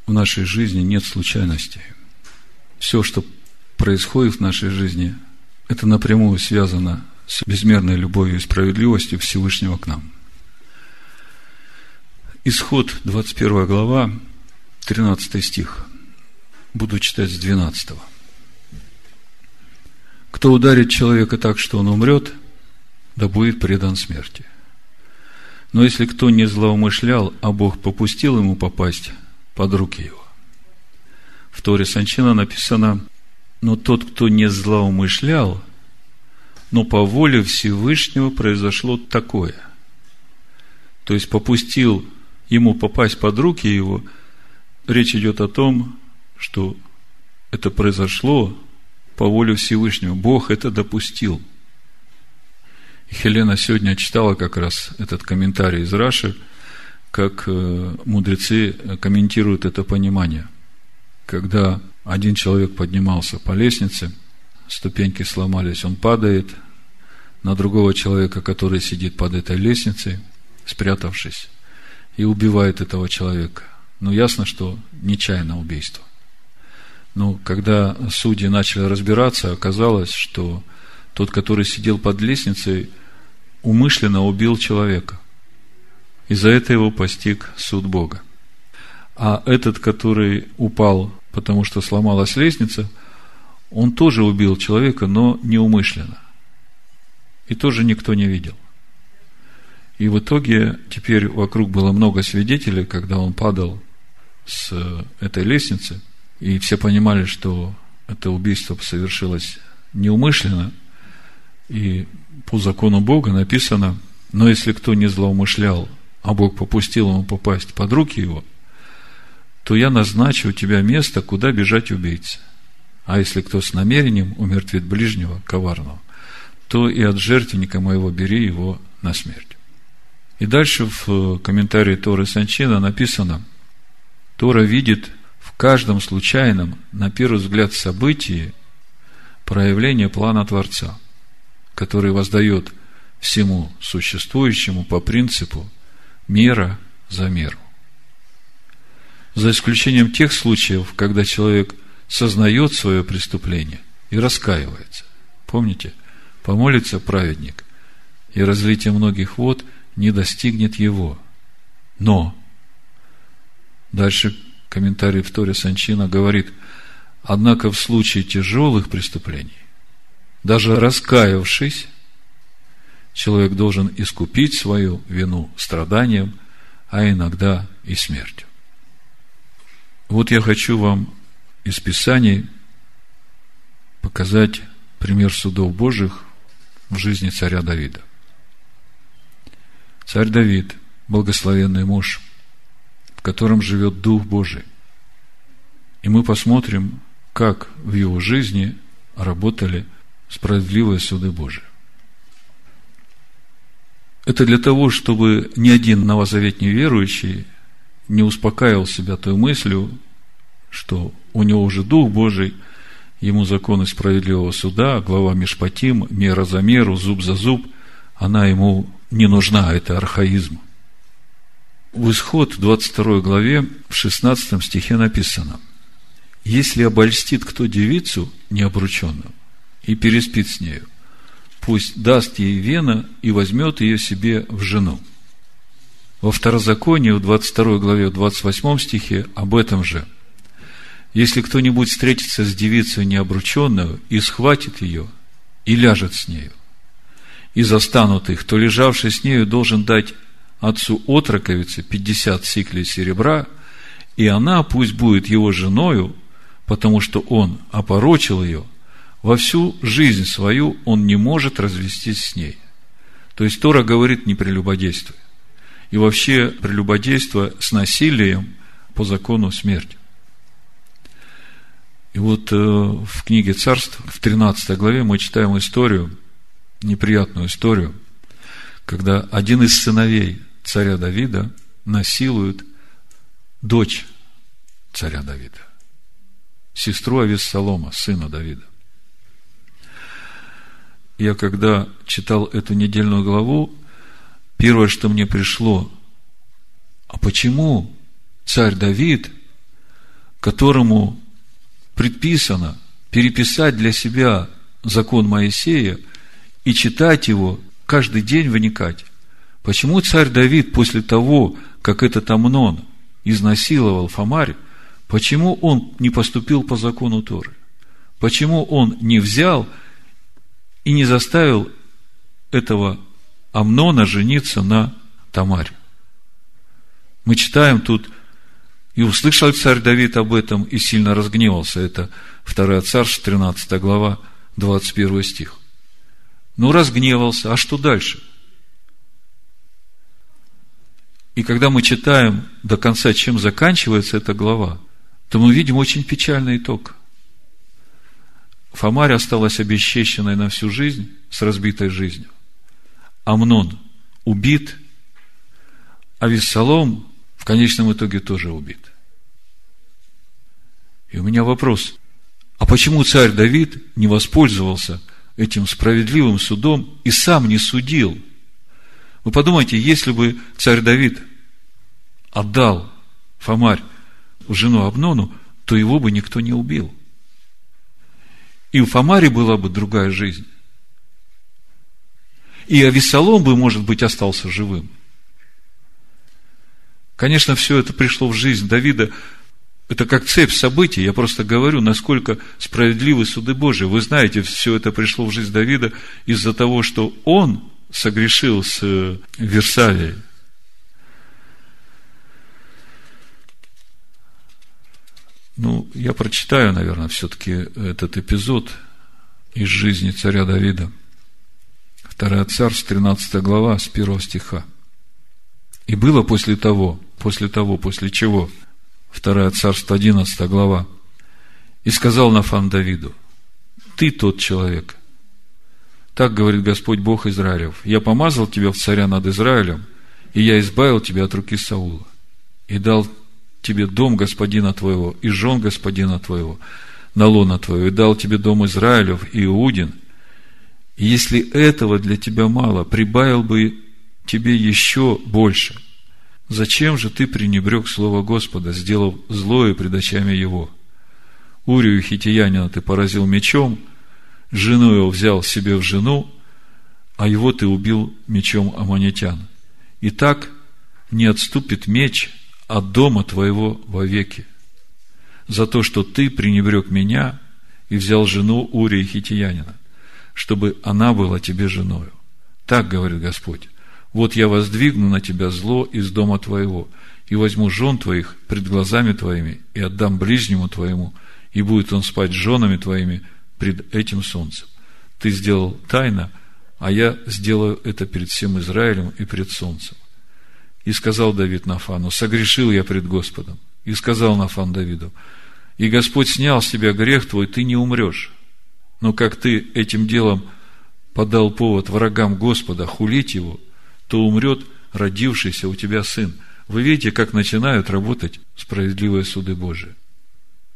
в нашей жизни нет случайностей. Все, что происходит в нашей жизни, это напрямую связано с безмерной любовью и справедливостью Всевышнего к нам. Исход, 21 глава, 13 стих. Буду читать с 12. Кто ударит человека так, что он умрет, да будет предан смерти. Но если кто не злоумышлял, а Бог попустил ему попасть под руки его. В Торе Санчина написано, но тот, кто не злоумышлял, но по воле Всевышнего произошло такое. То есть попустил ему попасть под руки его, речь идет о том, что это произошло по воле Всевышнего. Бог это допустил. И Хелена сегодня читала как раз этот комментарий из Раши – как э, мудрецы комментируют это понимание. Когда один человек поднимался по лестнице, ступеньки сломались, он падает на другого человека, который сидит под этой лестницей, спрятавшись, и убивает этого человека. Но ясно, что нечаянно убийство. Но когда судьи начали разбираться, оказалось, что тот, который сидел под лестницей, умышленно убил человека. И за это его постиг суд Бога. А этот, который упал, потому что сломалась лестница, он тоже убил человека, но неумышленно. и тоже никто не видел. И в итоге теперь вокруг было много свидетелей, когда он падал с этой лестницы, и все понимали, что это убийство совершилось неумышленно, и по закону Бога написано, но если кто не злоумышлял, а Бог попустил ему попасть под руки его, то я назначу тебя место, куда бежать убийце. А если кто с намерением умертвит ближнего, коварного, то и от жертвенника моего бери его на смерть. И дальше в комментарии Торы Санчина написано, Тора видит в каждом случайном, на первый взгляд, событии проявление плана Творца, который воздает всему существующему по принципу мера за меру. За исключением тех случаев, когда человек сознает свое преступление и раскаивается. Помните, помолится праведник, и разлитие многих вод не достигнет его. Но, дальше комментарий в Торе Санчина говорит, однако в случае тяжелых преступлений, даже раскаявшись, человек должен искупить свою вину страданием, а иногда и смертью. Вот я хочу вам из Писаний показать пример судов Божьих в жизни царя Давида. Царь Давид, благословенный муж, в котором живет Дух Божий. И мы посмотрим, как в его жизни работали справедливые суды Божии. Это для того, чтобы ни один новозаветний верующий не успокаивал себя той мыслью, что у него уже Дух Божий, ему законы справедливого суда, глава Мишпатим, мера за меру, зуб за зуб, она ему не нужна, это архаизм. В исход 22 главе в 16 стихе написано, «Если обольстит кто девицу необрученную и переспит с нею, пусть даст ей вена и возьмет ее себе в жену». Во второзаконии, в 22 главе, в 28 стихе об этом же. Если кто-нибудь встретится с девицей необрученную и схватит ее, и ляжет с нею, и застанут их, то лежавший с нею должен дать отцу отроковицы 50 сиклей серебра, и она пусть будет его женою, потому что он опорочил ее, во всю жизнь свою он не может развестись с ней. То есть Тора говорит не прелюбодействуй. И вообще прелюбодейство с насилием по закону смерти. И вот э, в книге Царств, в 13 главе, мы читаем историю, неприятную историю, когда один из сыновей царя Давида насилует дочь царя Давида, сестру Авессалома, сына Давида. Я когда читал эту недельную главу, первое, что мне пришло, а почему царь Давид, которому предписано переписать для себя закон Моисея и читать его каждый день выникать. Почему царь Давид после того, как этот Амнон изнасиловал Фомарь, почему он не поступил по закону Торы? Почему он не взял и не заставил этого Амнона жениться на Тамаре? Мы читаем тут, и услышал царь Давид об этом, и сильно разгневался. Это 2 Царств, 13 глава, 21 стих. Ну, разгневался, а что дальше? И когда мы читаем до конца, чем заканчивается эта глава, то мы видим очень печальный итог. Фомарь осталась обесчещенной на всю жизнь с разбитой жизнью. Амнон убит, а Виссалом в конечном итоге тоже убит. И у меня вопрос, а почему царь Давид не воспользовался этим справедливым судом и сам не судил. Вы подумайте, если бы царь Давид отдал Фомарь в жену Абнону, то его бы никто не убил. И у Фомари была бы другая жизнь. И Авесолом бы, может быть, остался живым. Конечно, все это пришло в жизнь Давида. это как цепь событий. Я просто говорю, насколько справедливы суды Божии. Вы знаете, все это пришло в жизнь Давида из-за того, что он согрешил с э, Версалией. Ну, я прочитаю, наверное, все-таки этот эпизод из жизни царя Давида. Вторая царств, 13 глава, с первого стиха. И было после того, после того, после чего, вторая царство, 11 глава, и сказал Нафан Давиду, ты тот человек. Так говорит Господь Бог Израилев. Я помазал тебя в царя над Израилем, и я избавил тебя от руки Саула, и дал тебе дом господина твоего, и жен господина твоего, на лона твою, и дал тебе дом Израилев и Иудин. Если этого для тебя мало, прибавил бы тебе еще больше. Зачем же ты пренебрег слово Господа, сделав злое пред очами его? Урию хитиянина ты поразил мечом, жену его взял себе в жену, а его ты убил мечом аманитян. И так не отступит меч от дома твоего вовеки, за то, что ты пренебрег меня и взял жену Урии хитиянина, чтобы она была тебе женою. Так говорит Господь. Вот я воздвигну на тебя зло из дома твоего, и возьму жен твоих пред глазами твоими, и отдам ближнему твоему, и будет он спать с женами твоими пред этим солнцем. Ты сделал тайно, а я сделаю это перед всем Израилем и пред солнцем. И сказал Давид Нафану, согрешил я пред Господом. И сказал Нафан Давиду, и Господь снял с тебя грех твой, ты не умрешь. Но как ты этим делом подал повод врагам Господа хулить его – то умрет родившийся у тебя сын. Вы видите, как начинают работать справедливые суды Божии.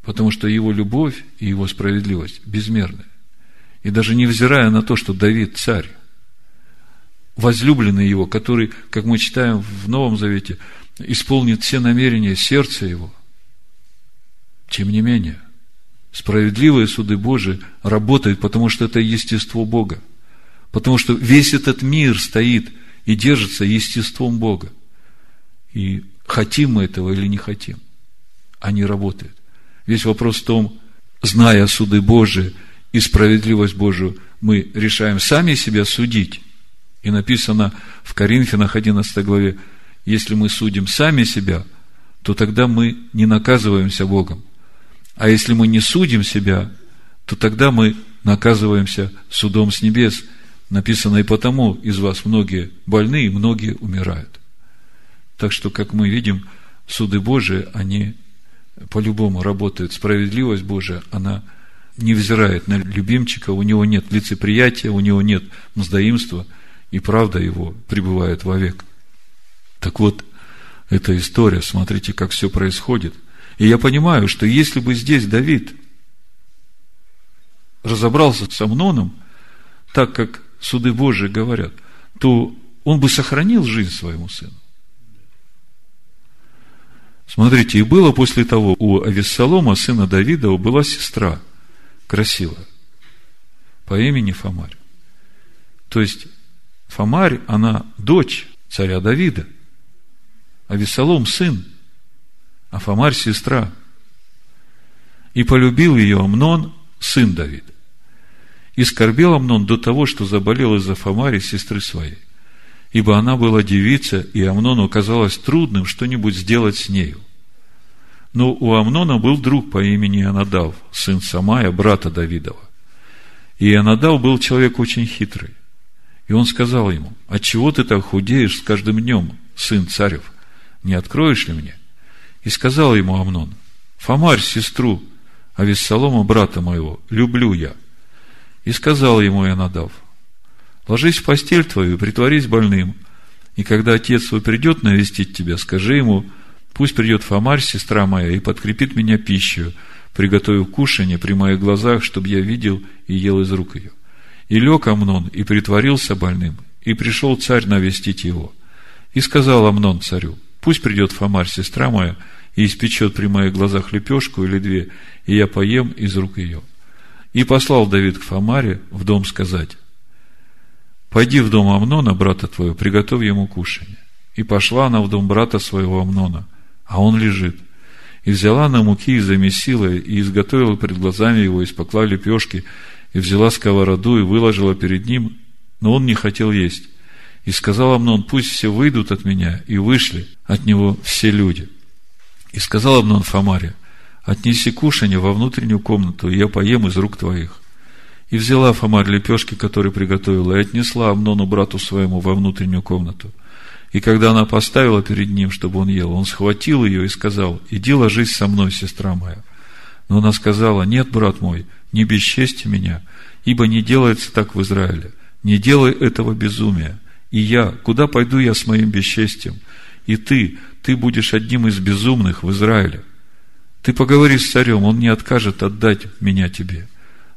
Потому что его любовь и его справедливость безмерны. И даже невзирая на то, что Давид царь, возлюбленный его, который, как мы читаем в Новом Завете, исполнит все намерения сердца его, тем не менее, справедливые суды Божии работают, потому что это естество Бога. Потому что весь этот мир стоит – и держится естеством Бога. И хотим мы этого или не хотим, они работают. Весь вопрос в том, зная суды Божии и справедливость Божию, мы решаем сами себя судить. И написано в Коринфянах 11 главе, если мы судим сами себя, то тогда мы не наказываемся Богом. А если мы не судим себя, то тогда мы наказываемся судом с небес – Написано, и потому из вас многие больны, и многие умирают. Так что, как мы видим, суды Божии, они по-любому работают. Справедливость Божия, она не взирает на любимчика, у него нет лицеприятия, у него нет мздоимства, и правда его пребывает вовек. Так вот, эта история, смотрите, как все происходит. И я понимаю, что если бы здесь Давид разобрался с Амноном, так как суды Божии говорят, то он бы сохранил жизнь своему сыну. Смотрите, и было после того у Авессалома, сына Давида, была сестра красивая по имени Фомарь. То есть, Фомарь, она дочь царя Давида, а сын, а Фомарь сестра. И полюбил ее Амнон, сын Давида. И скорбел Амнон до того, что заболел из-за Фомари, сестры своей. Ибо она была девица, и Амнону казалось трудным что-нибудь сделать с нею. Но у Амнона был друг по имени Анадав, сын Самая, брата Давидова. И Анадав был человек очень хитрый. И он сказал ему, отчего ты так худеешь с каждым днем, сын царев? Не откроешь ли мне? И сказал ему Амнон, Фомарь, сестру, а Вессалома, брата моего, люблю я – и сказал ему Ионадав, ложись в постель твою и притворись больным, и когда отец твой придет навестить тебя, скажи ему, пусть придет Фомарь, сестра моя, и подкрепит меня пищей, приготовив кушанье при моих глазах, чтобы я видел и ел из рук ее. И лег Амнон, и притворился больным, и пришел царь навестить его. И сказал Амнон царю, пусть придет Фомарь, сестра моя, и испечет при моих глазах лепешку или две, и я поем из рук ее. И послал Давид к Фомаре в дом сказать, «Пойди в дом Амнона, брата твоего, приготовь ему кушанье». И пошла она в дом брата своего Амнона, а он лежит. И взяла на муки и замесила, и изготовила перед глазами его, испекла лепешки, и взяла сковороду, и выложила перед ним, но он не хотел есть. И сказал Амнон, пусть все выйдут от меня, и вышли от него все люди. И сказал Амнон Фомаре, отнеси кушанье во внутреннюю комнату, и я поем из рук твоих. И взяла Фомарь лепешки, которые приготовила, и отнесла Амнону брату своему во внутреннюю комнату. И когда она поставила перед ним, чтобы он ел, он схватил ее и сказал, иди ложись со мной, сестра моя. Но она сказала, нет, брат мой, не бесчести меня, ибо не делается так в Израиле. Не делай этого безумия. И я, куда пойду я с моим бесчестием? И ты, ты будешь одним из безумных в Израиле. Ты поговори с царем, он не откажет отдать меня тебе.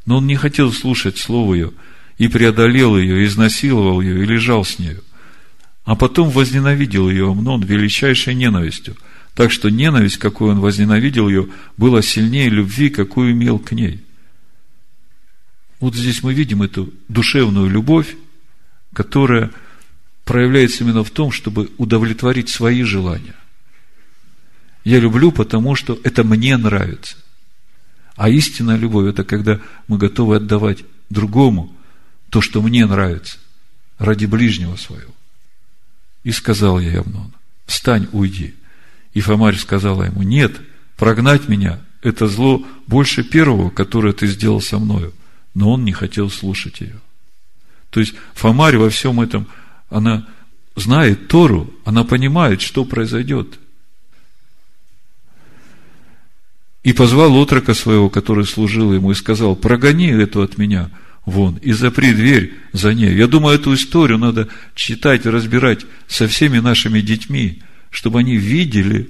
Но он не хотел слушать слово ее, и преодолел ее, изнасиловал ее, и лежал с нею. А потом возненавидел ее Амнон величайшей ненавистью, так что ненависть, какую он возненавидел ее, была сильнее любви, какую имел к ней. Вот здесь мы видим эту душевную любовь, которая проявляется именно в том, чтобы удовлетворить свои желания. Я люблю, потому что это мне нравится. А истинная любовь – это когда мы готовы отдавать другому то, что мне нравится, ради ближнего своего. И сказал я Амнону, встань, уйди. И Фомарь сказала ему, нет, прогнать меня – это зло больше первого, которое ты сделал со мною. Но он не хотел слушать ее. То есть, Фомарь во всем этом, она знает Тору, она понимает, что произойдет – И позвал отрока своего, который служил ему, и сказал, прогони эту от меня вон, и запри дверь за ней. Я думаю, эту историю надо читать разбирать со всеми нашими детьми, чтобы они видели,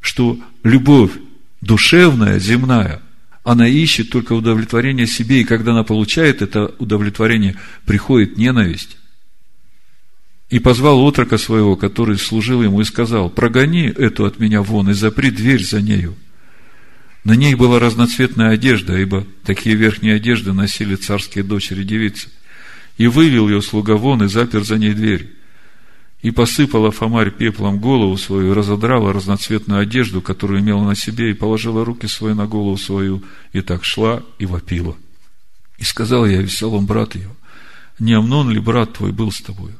что любовь душевная, земная, она ищет только удовлетворение себе, и когда она получает это удовлетворение, приходит ненависть. И позвал отрока своего, который служил ему, и сказал, прогони эту от меня вон, и запри дверь за нею. На ней была разноцветная одежда, ибо такие верхние одежды носили царские дочери девицы. И вывел ее слуга вон и запер за ней дверь. И посыпала Фомарь пеплом голову свою, разодрала разноцветную одежду, которую имела на себе, и положила руки свои на голову свою, и так шла и вопила. И сказал я Веселом брат ее, не Амнон ли брат твой был с тобою?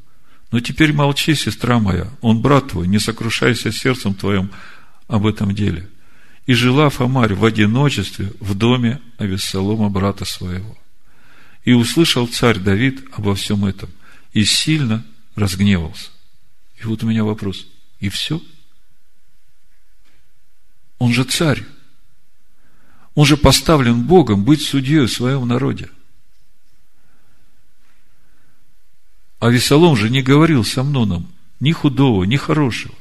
Но теперь молчи, сестра моя, он брат твой, не сокрушайся сердцем твоим об этом деле. И жила Фомарь в одиночестве в доме Авессалома, брата своего. И услышал царь Давид обо всем этом, и сильно разгневался. И вот у меня вопрос. И все? Он же царь. Он же поставлен Богом быть судьей в своем народе. А Весолом же не говорил со Амноном ни худого, ни хорошего.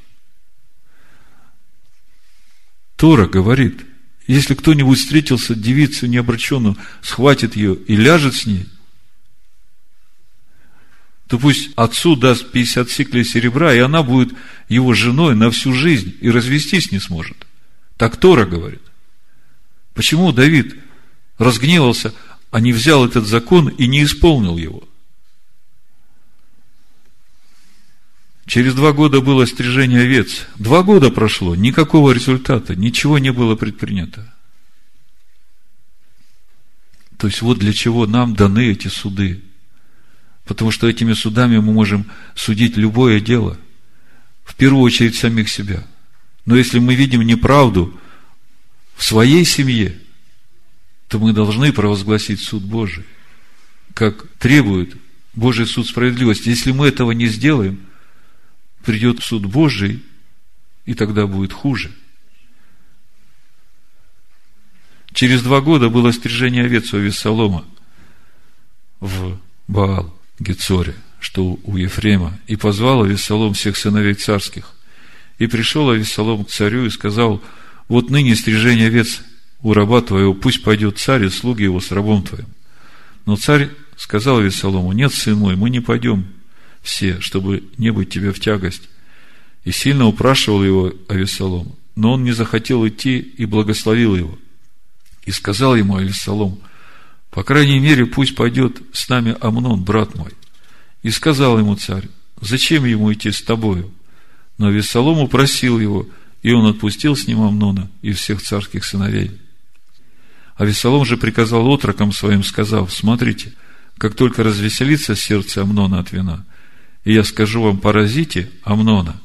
Тора говорит, если кто-нибудь встретился девицу необращенную, схватит ее и ляжет с ней, то пусть отцу даст 50 сиклей серебра, и она будет его женой на всю жизнь и развестись не сможет. Так Тора говорит. Почему Давид разгневался, а не взял этот закон и не исполнил его? Через два года было стрижение овец. Два года прошло, никакого результата, ничего не было предпринято. То есть вот для чего нам даны эти суды. Потому что этими судами мы можем судить любое дело. В первую очередь самих себя. Но если мы видим неправду в своей семье, то мы должны провозгласить суд Божий, как требует Божий суд справедливости. Если мы этого не сделаем – придет суд Божий, и тогда будет хуже. Через два года было стрижение овец у Вессалома в Баал Гецоре, что у Ефрема, и позвал Авессалом всех сыновей царских. И пришел Авессалом к царю и сказал, вот ныне стрижение овец у раба твоего, пусть пойдет царь и слуги его с рабом твоим. Но царь сказал Авессалому, нет, сын мой, мы не пойдем все, чтобы не быть тебе в тягость. И сильно упрашивал его Авесолом. Но он не захотел идти и благословил его. И сказал ему Авесолом, по крайней мере, пусть пойдет с нами Амнон, брат мой. И сказал ему царь, зачем ему идти с тобою? Но Авесолом упросил его, И он отпустил с ним Амнона и всех царских сыновей. А же приказал отрокам своим, сказав, смотрите, как только развеселится сердце Амнона от вина, и я скажу вам, поразите Амнона,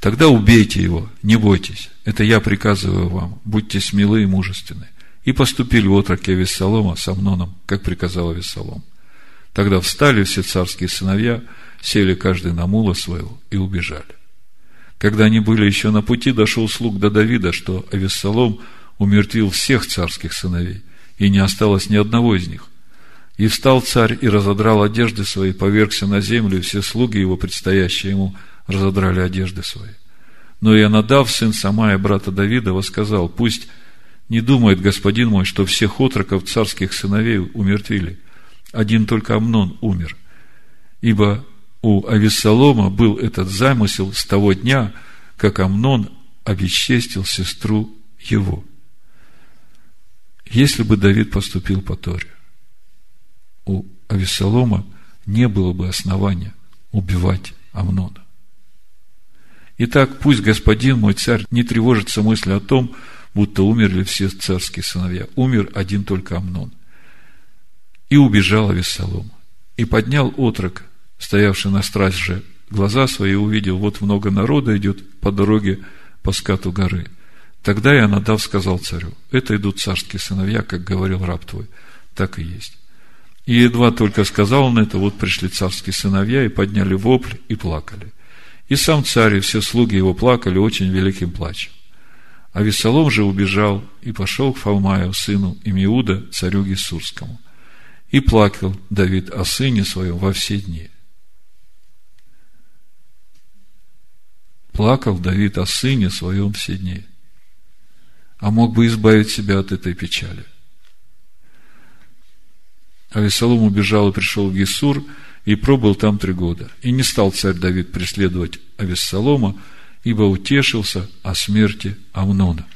тогда убейте его, не бойтесь. Это я приказываю вам, будьте смелы и мужественны. И поступили отроки Авессалома с Амноном, как приказал Авессалом. Тогда встали все царские сыновья, сели каждый на мула своего и убежали. Когда они были еще на пути, дошел слуг до Давида, что Авессалом умертвил всех царских сыновей, и не осталось ни одного из них. И встал царь и разодрал одежды свои, повергся на землю, и все слуги его, предстоящие ему, разодрали одежды свои. Но и Анадав, сын Самая, брата Давида, сказал, пусть не думает господин мой, что всех отроков царских сыновей умертвили. Один только Амнон умер. Ибо у Авессалома был этот замысел с того дня, как Амнон обесчестил сестру его. Если бы Давид поступил по Торе, у Авессалома не было бы основания убивать Амнона. Итак, пусть господин мой царь не тревожится мыслью о том, будто умерли все царские сыновья. Умер один только Амнон. И убежал Авессалом. И поднял отрок, стоявший на страже, глаза свои, увидел, вот много народа идет по дороге по скату горы. Тогда я надав сказал царю, это идут царские сыновья, как говорил раб твой. Так и есть. И едва только сказал он это, вот пришли царские сыновья и подняли вопль и плакали. И сам царь и все слуги его плакали очень великим плачем. А Весолом же убежал и пошел к Фалмаю, сыну Имиуда, царю Гесурскому. И плакал Давид о сыне своем во все дни. Плакал Давид о сыне своем все дни. А мог бы избавить себя от этой печали. А убежал и пришел в Гесур, и пробыл там три года. И не стал царь Давид преследовать Авессалома, ибо утешился о смерти Амнона.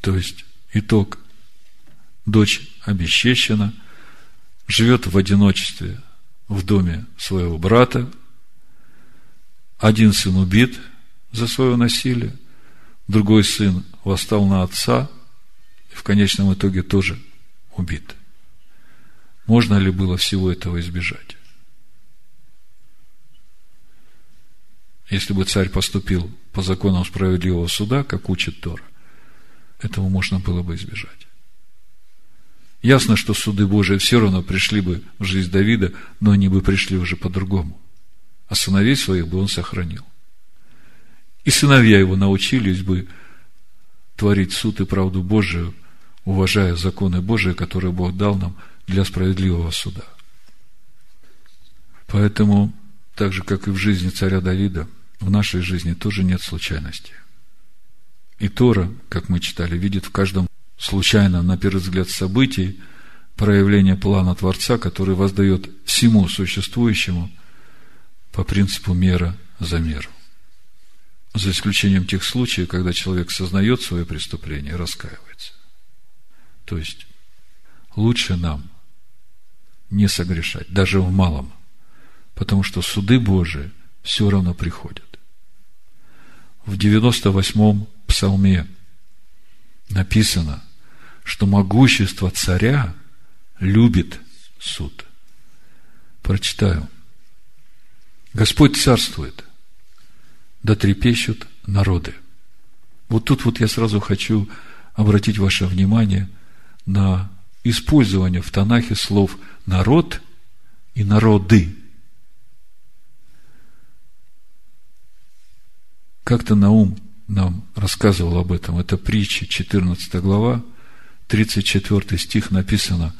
То есть, итог. Дочь обесчещена, живет в одиночестве в доме своего брата, один сын убит за свое насилие, другой сын восстал на отца и в конечном итоге тоже убит. Можно ли было всего этого избежать? Если бы царь поступил по законам справедливого суда, как учит Тора, этого можно было бы избежать. Ясно, что суды Божии все равно пришли бы в жизнь Давида, но они бы пришли уже по-другому. А сыновей своих бы он сохранил. И сыновья его научились бы творить суд и правду Божию, уважая законы Божии, которые Бог дал нам для справедливого суда. Поэтому, так же, как и в жизни царя Давида, в нашей жизни тоже нет случайности. И Тора, как мы читали, видит в каждом случайно, на первый взгляд, событии проявление плана Творца, который воздает всему существующему по принципу мера за меру. За исключением тех случаев, когда человек сознает свое преступление и раскаивается. То есть, лучше нам не согрешать, даже в малом, потому что суды Божии все равно приходят в 98-м псалме написано, что могущество царя любит суд. Прочитаю. Господь царствует, да трепещут народы. Вот тут вот я сразу хочу обратить ваше внимание на использование в Танахе слов «народ» и «народы». Как-то Наум нам рассказывал об этом. Это притча, 14 глава, 34 стих написано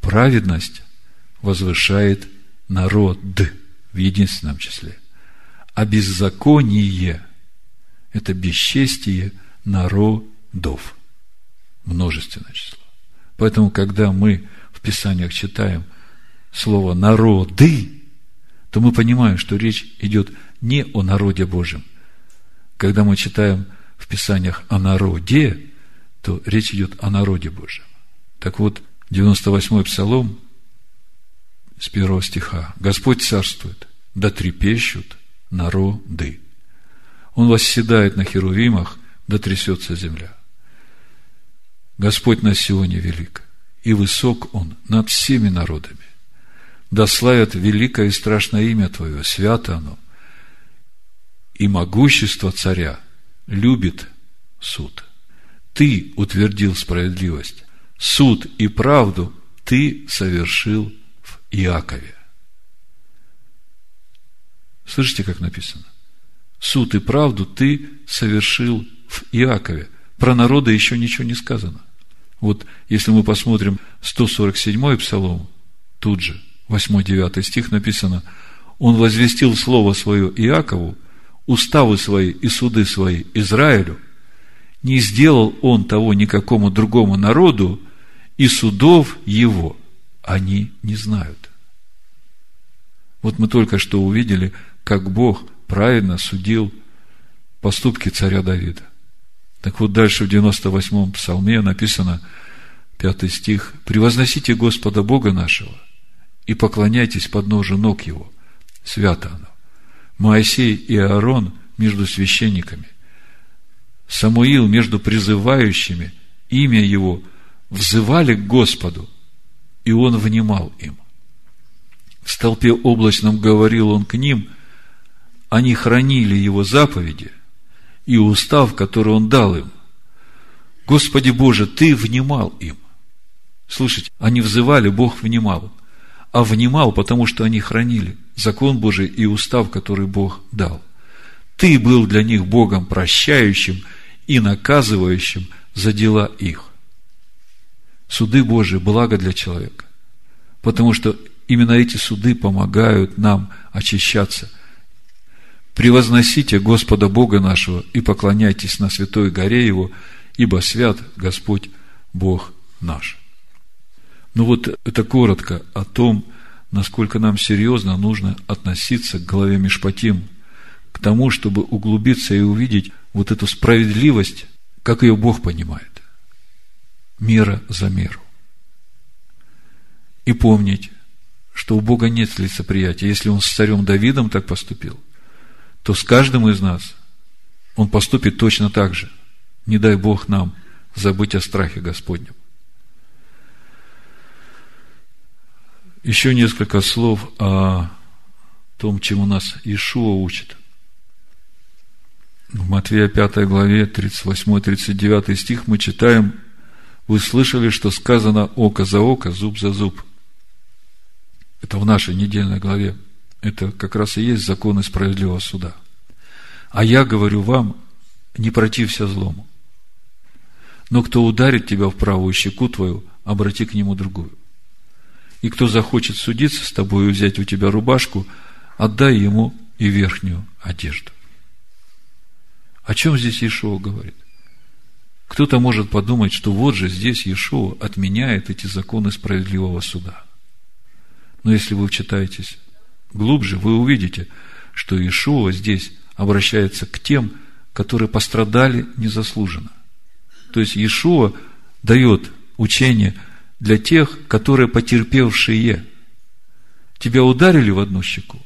«Праведность возвышает народ» в единственном числе. А беззаконие – это бесчестие народов. Множественное число. Поэтому, когда мы в Писаниях читаем слово «народы», то мы понимаем, что речь идет не о народе Божьем, когда мы читаем в Писаниях о народе, то речь идет о народе Божьем. Так вот, 98-й Псалом с первого стиха. «Господь царствует, да трепещут народы». Он восседает на херувимах, да трясется земля. Господь на Сионе велик, и высок Он над всеми народами. Да славят великое и страшное имя Твое, свято оно. И могущество царя любит суд. Ты утвердил справедливость, суд и правду ты совершил в Иакове. Слышите, как написано? Суд и правду ты совершил в Иакове. Про народа еще ничего не сказано. Вот если мы посмотрим 147-й псалом, тут же, 8-9 стих написано, «Он возвестил слово свое Иакову, уставы свои и суды свои Израилю, не сделал он того никакому другому народу, и судов его они не знают». Вот мы только что увидели, как Бог правильно судил поступки царя Давида. Так вот, дальше в 98-м псалме написано, пятый стих, «Превозносите Господа Бога нашего и поклоняйтесь под ножу ног Его». Свято оно. Моисей и Аарон между священниками. Самуил между призывающими имя Его взывали к Господу, и Он внимал им. В столпе облачном говорил Он к ним, они хранили Его заповеди – и устав, который Он дал им. Господи Боже, Ты внимал им. Слушайте, они взывали, Бог внимал. А внимал, потому что они хранили закон Божий и устав, который Бог дал. Ты был для них Богом прощающим и наказывающим за дела их. Суды Божии – благо для человека. Потому что именно эти суды помогают нам очищаться – Превозносите Господа Бога нашего и поклоняйтесь на святой горе Его, ибо свят Господь Бог наш. Ну вот это коротко о том, насколько нам серьезно нужно относиться к главе Мишпатим, к тому, чтобы углубиться и увидеть вот эту справедливость, как ее Бог понимает. Мера за меру. И помнить, что у Бога нет лицеприятия. Если Он с царем Давидом так поступил – то с каждым из нас он поступит точно так же. Не дай Бог нам забыть о страхе Господнем. Еще несколько слов о том, чему нас Ишуа учит. В Матвея 5 главе 38-39 стих мы читаем «Вы слышали, что сказано око за око, зуб за зуб». Это в нашей недельной главе это как раз и есть законы справедливого суда. А я говорю вам, не протився злому. Но кто ударит тебя в правую щеку твою, обрати к нему другую. И кто захочет судиться с тобой и взять у тебя рубашку, отдай ему и верхнюю одежду. О чем здесь Иешуа говорит? Кто-то может подумать, что вот же здесь Иешуа отменяет эти законы справедливого суда. Но если вы вчитаетесь глубже, вы увидите, что Иешуа здесь обращается к тем, которые пострадали незаслуженно. То есть Иешуа дает учение для тех, которые потерпевшие. Тебя ударили в одну щеку,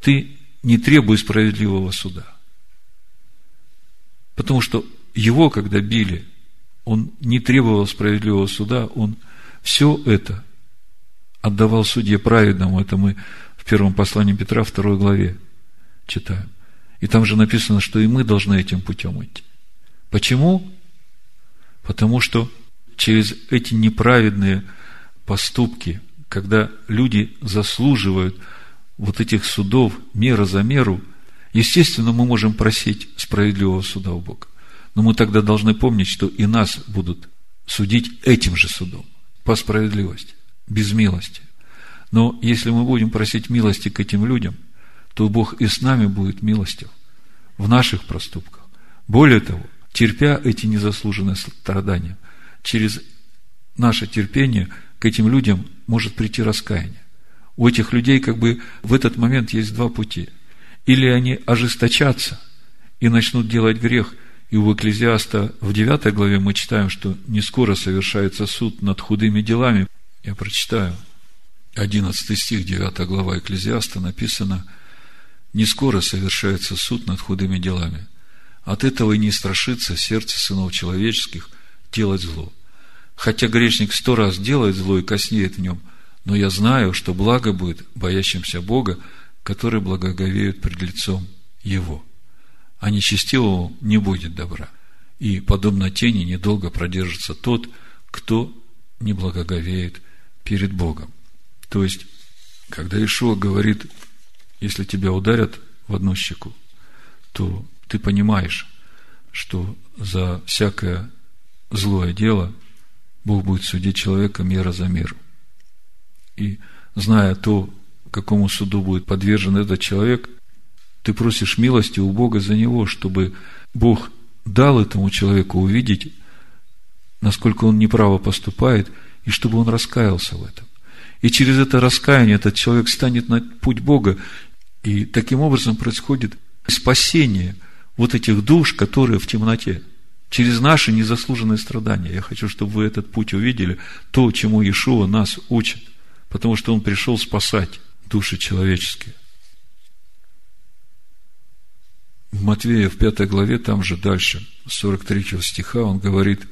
ты не требуй справедливого суда. Потому что его, когда били, он не требовал справедливого суда, он все это отдавал судье праведному. Это мы в первом послании Петра, второй главе читаем. И там же написано, что и мы должны этим путем идти. Почему? Потому что через эти неправедные поступки, когда люди заслуживают вот этих судов мера за меру, естественно, мы можем просить справедливого суда у Бога. Но мы тогда должны помнить, что и нас будут судить этим же судом, по справедливости, без милости. Но если мы будем просить милости к этим людям, то Бог и с нами будет милостив в наших проступках. Более того, терпя эти незаслуженные страдания, через наше терпение к этим людям может прийти раскаяние. У этих людей как бы в этот момент есть два пути. Или они ожесточатся и начнут делать грех, и у Экклезиаста в 9 главе мы читаем, что не скоро совершается суд над худыми делами. Я прочитаю – 11 стих, 9 глава Экклезиаста написано, не скоро совершается суд над худыми делами. От этого и не страшится сердце сынов человеческих делать зло. Хотя грешник сто раз делает зло и коснеет в нем, но я знаю, что благо будет боящимся Бога, который благоговеют пред лицом Его. А нечестивому не будет добра. И, подобно тени, недолго продержится тот, кто не благоговеет перед Богом. То есть, когда Ишуа говорит, если тебя ударят в одну щеку, то ты понимаешь, что за всякое злое дело Бог будет судить человека мера за меру. И зная то, какому суду будет подвержен этот человек, ты просишь милости у Бога за него, чтобы Бог дал этому человеку увидеть, насколько он неправо поступает, и чтобы он раскаялся в этом. И через это раскаяние этот человек станет на путь Бога, и таким образом происходит спасение вот этих душ, которые в темноте. Через наши незаслуженные страдания. Я хочу, чтобы вы этот путь увидели, то, чему Иешуа нас учит. Потому что Он пришел спасать души человеческие. В Матвея в пятой главе, там же дальше, 43 стиха, он говорит,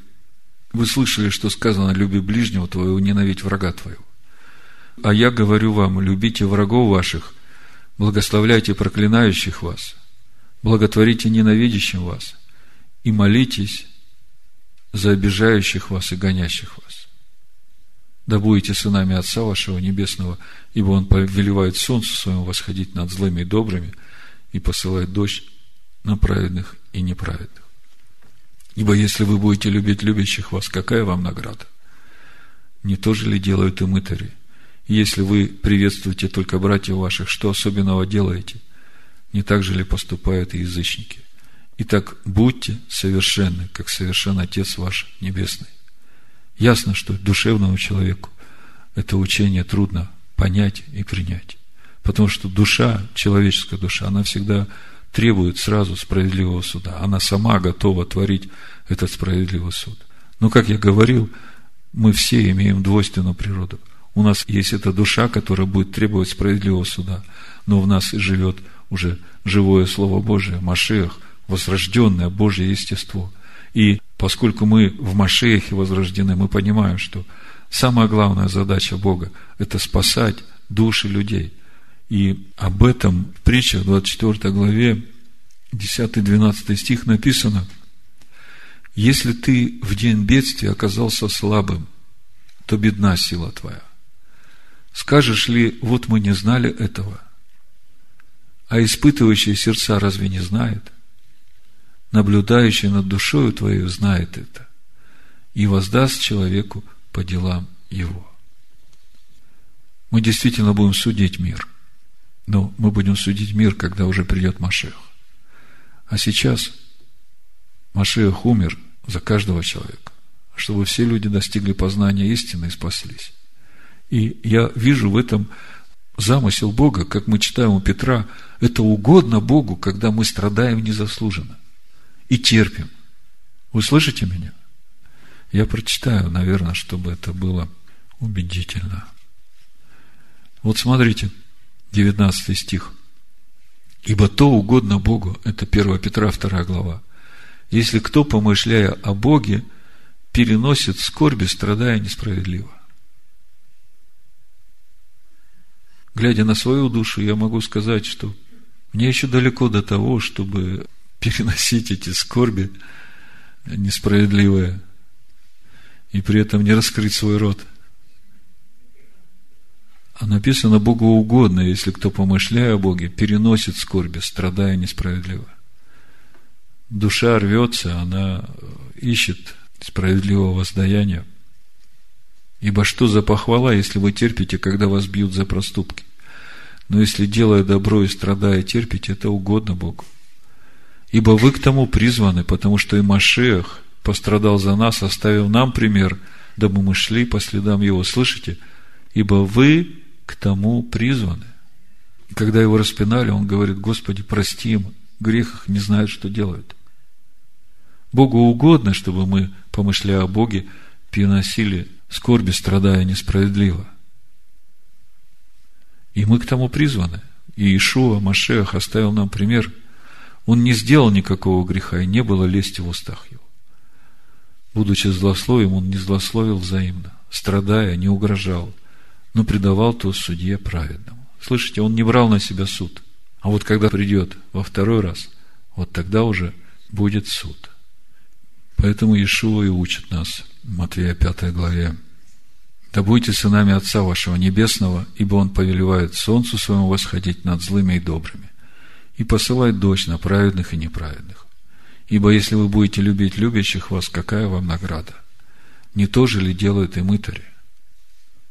вы слышали, что сказано, люби ближнего твоего, ненавидь врага твоего. А я говорю вам, любите врагов ваших, благословляйте проклинающих вас, благотворите ненавидящим вас и молитесь за обижающих вас и гонящих вас. Да будете сынами Отца вашего Небесного, ибо Он повелевает солнцу своему восходить над злыми и добрыми и посылает дождь на праведных и неправедных. Ибо если вы будете любить любящих вас, какая вам награда? Не то же ли делают и мытари? Если вы приветствуете только братьев ваших, что особенного делаете? Не так же ли поступают и язычники? Итак, будьте совершенны, как совершен Отец ваш Небесный. Ясно, что душевному человеку это учение трудно понять и принять. Потому что душа, человеческая душа, она всегда требует сразу справедливого суда. Она сама готова творить этот справедливый суд. Но, как я говорил, мы все имеем двойственную природу. У нас есть эта душа, которая будет требовать справедливого суда, но в нас живет уже живое Слово Божие, Машех, возрожденное Божье естество. И поскольку мы в Машехе возрождены, мы понимаем, что самая главная задача Бога – это спасать души людей. И об этом в притчах 24 главе 10-12 стих написано – если ты в день бедствия оказался слабым, то бедна сила твоя. Скажешь ли, вот мы не знали этого? А испытывающие сердца разве не знают? Наблюдающий над душою твою знает это и воздаст человеку по делам его. Мы действительно будем судить мир. Но мы будем судить мир, когда уже придет Машех. А сейчас Машех умер за каждого человека, чтобы все люди достигли познания истины и спаслись. И я вижу в этом замысел Бога, как мы читаем у Петра, это угодно Богу, когда мы страдаем незаслуженно и терпим. Вы слышите меня? Я прочитаю, наверное, чтобы это было убедительно. Вот смотрите, 19 стих. «Ибо то угодно Богу» – это 1 Петра, 2 глава. «Если кто, помышляя о Боге, переносит скорби, страдая несправедливо». Глядя на свою душу, я могу сказать, что мне еще далеко до того, чтобы переносить эти скорби несправедливые и при этом не раскрыть свой рот. А написано Богу угодно, если кто, помышляя о Боге, переносит скорби, страдая несправедливо. Душа рвется, она ищет справедливого воздаяния. Ибо что за похвала, если вы терпите, когда вас бьют за проступки? Но если делая добро и страдая терпите, это угодно Богу. Ибо вы к тому призваны, потому что и Машех пострадал за нас, оставив нам пример, дабы мы шли по следам Его. Слышите? Ибо вы к тому призваны. Когда его распинали, он говорит, Господи, прости им, грех их не знают, что делают. Богу угодно, чтобы мы, помышляя о Боге, переносили скорби, страдая несправедливо – и мы к тому призваны. И Ишуа, Машех оставил нам пример. Он не сделал никакого греха, и не было лести в устах его. Будучи злословием, он не злословил взаимно, страдая, не угрожал, но предавал то судье праведному. Слышите, он не брал на себя суд. А вот когда придет во второй раз, вот тогда уже будет суд. Поэтому Иешуа и учит нас в Матвея 5 главе. «Да будете сынами Отца вашего Небесного, ибо Он повелевает солнцу своему восходить над злыми и добрыми, и посылает дождь на праведных и неправедных. Ибо если вы будете любить любящих вас, какая вам награда? Не то же ли делают и мытари?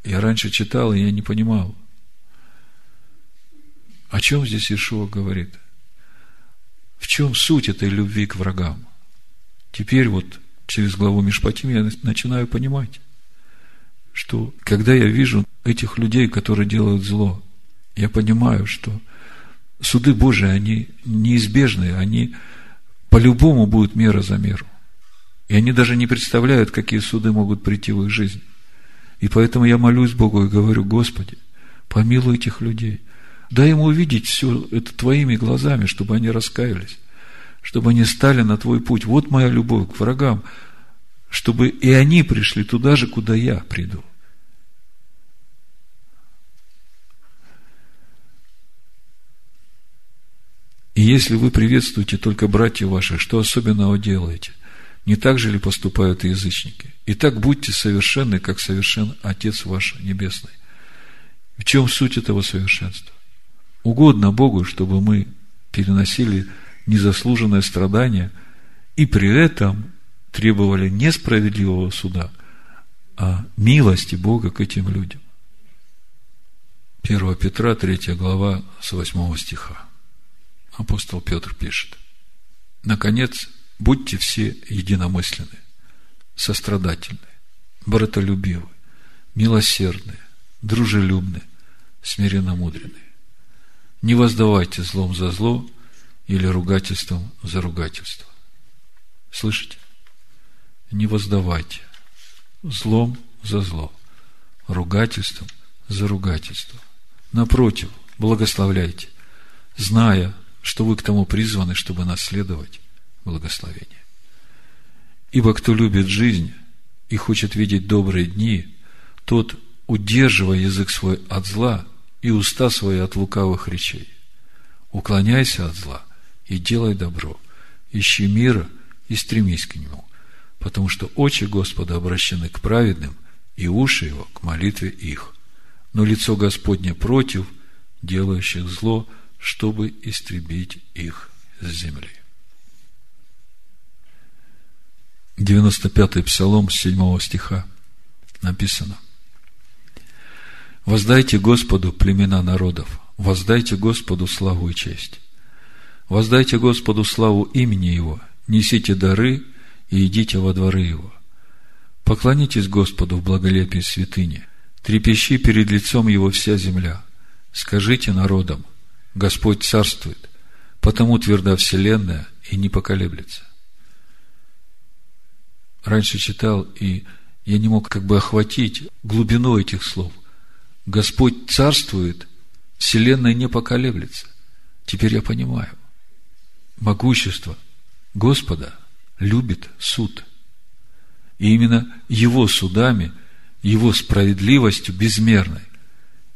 Я раньше читал, и я не понимал. О чем здесь Ишуа говорит? В чем суть этой любви к врагам? Теперь вот через главу Мишпатим я начинаю понимать, что когда я вижу этих людей, которые делают зло, я понимаю, что суды Божии, они неизбежны, они по-любому будет мера за меру. И они даже не представляют, какие суды могут прийти в их жизнь. И поэтому я молюсь Богу и говорю, Господи, помилуй этих людей. Дай им увидеть все это Твоими глазами, чтобы они раскаялись, чтобы они стали на Твой путь. Вот моя любовь к врагам, чтобы и они пришли туда же, куда я приду. И если вы приветствуете только братьев ваших, что особенного делаете? Не так же ли поступают и язычники? Итак, будьте совершенны, как совершен Отец ваш Небесный. В чем суть этого совершенства? Угодно Богу, чтобы мы переносили незаслуженное страдание и при этом требовали не справедливого суда, а милости Бога к этим людям. 1 Петра, 3 глава, с 8 стиха апостол Петр пишет. Наконец, будьте все единомысленны, сострадательны, братолюбивы, милосердны, дружелюбны, смиренно мудрены. Не воздавайте злом за зло или ругательством за ругательство. Слышите? Не воздавайте злом за зло, ругательством за ругательство. Напротив, благословляйте, зная, что вы к тому призваны, чтобы наследовать благословение. Ибо кто любит жизнь и хочет видеть добрые дни, тот, удерживая язык свой от зла и уста свои от лукавых речей, уклоняйся от зла и делай добро, ищи мира и стремись к нему, потому что очи Господа обращены к праведным, и уши его к молитве их. Но лицо Господне против делающих зло – чтобы истребить их с земли. 95-й псалом 7 стиха написано. Воздайте Господу племена народов, воздайте Господу славу и честь. Воздайте Господу славу имени Его, несите дары и идите во дворы Его. Поклонитесь Господу в благолепии святыни, трепещи перед лицом Его вся земля. Скажите народам – Господь царствует, потому тверда вселенная и не поколеблется. Раньше читал, и я не мог как бы охватить глубину этих слов. Господь царствует, вселенная не поколеблется. Теперь я понимаю. Могущество Господа любит суд. И именно Его судами, Его справедливостью безмерной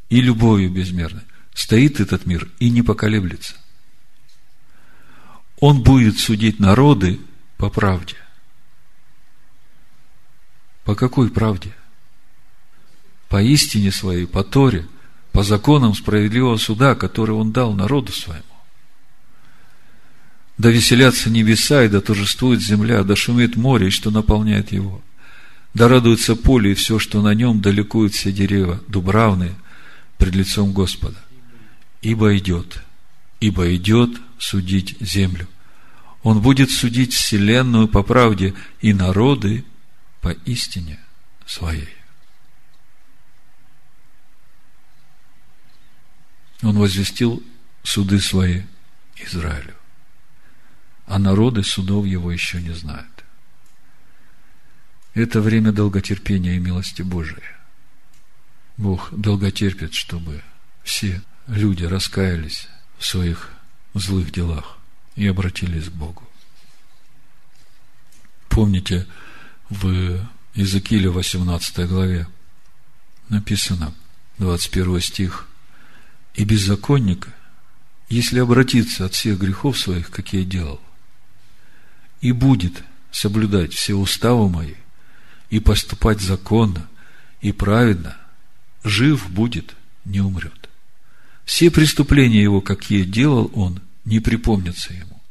и любовью безмерной стоит этот мир и не поколеблется. Он будет судить народы по правде. По какой правде? По истине своей, по Торе, по законам справедливого суда, который Он дал народу своему. Да веселятся небеса, и да торжествует земля, да шумит море, и что наполняет его. Да радуется поле, и все, что на нем, да ликуют все деревья, дубравные, пред лицом Господа ибо идет, ибо идет судить землю. Он будет судить вселенную по правде и народы по истине своей. Он возвестил суды свои Израилю, а народы судов его еще не знают. Это время долготерпения и милости Божией. Бог долготерпит, чтобы все люди раскаялись в своих злых делах и обратились к Богу. Помните, в Иезекииле 18 главе написано, 21 стих, «И беззаконник, если обратиться от всех грехов своих, какие делал, и будет соблюдать все уставы мои, и поступать законно и праведно, жив будет, не умрет. Все преступления его, какие делал он, не припомнятся ему.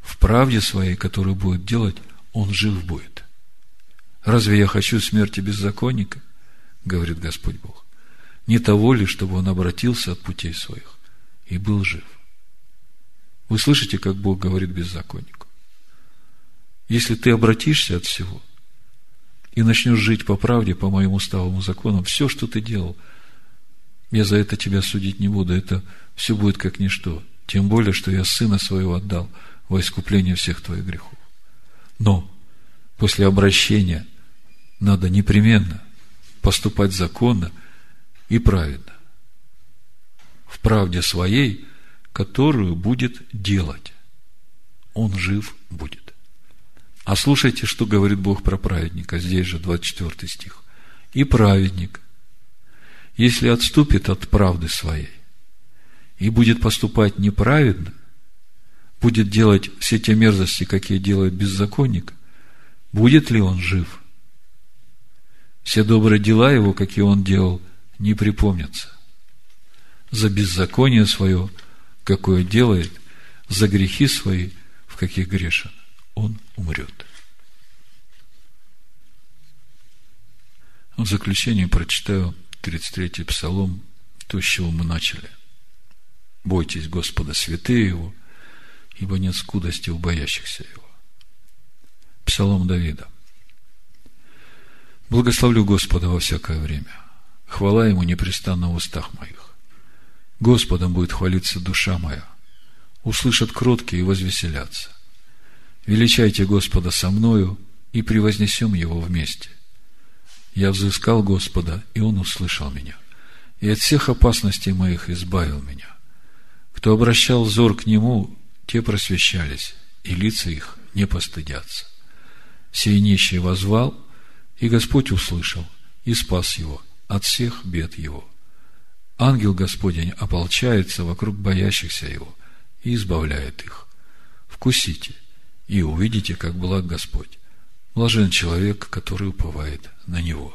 В правде своей, которую будет делать, он жив будет. Разве я хочу смерти беззаконника? Говорит Господь Бог. Не того ли, чтобы он обратился от путей своих и был жив? Вы слышите, как Бог говорит беззаконнику? Если ты обратишься от всего и начнешь жить по правде, по моим уставам и законам, все, что ты делал, я за это тебя судить не буду, это все будет как ничто. Тем более, что я сына своего отдал во искупление всех твоих грехов. Но после обращения надо непременно поступать законно и праведно. В правде своей, которую будет делать. Он жив будет. А слушайте, что говорит Бог про праведника. Здесь же 24 стих. И праведник, если отступит от правды своей и будет поступать неправедно, будет делать все те мерзости, какие делает беззаконник, будет ли он жив? Все добрые дела его, какие он делал, не припомнятся. За беззаконие свое, какое делает, за грехи свои, в каких грешен, он умрет. В заключение прочитаю 33-й псалом, то, с чего мы начали. Бойтесь Господа, святые Его, ибо нет скудости у боящихся Его. Псалом Давида. Благословлю Господа во всякое время. Хвала Ему непрестанно в устах моих. Господом будет хвалиться душа моя. Услышат кроткие и возвеселятся. Величайте Господа со мною и превознесем Его вместе. Я взыскал Господа, и Он услышал меня, и от всех опасностей моих избавил меня. Кто обращал взор к Нему, те просвещались, и лица их не постыдятся. Сей нищий возвал, и Господь услышал, и спас его от всех бед его. Ангел Господень ополчается вокруг боящихся его и избавляет их. Вкусите и увидите, как благ Господь. Блажен человек, который уповает на Него.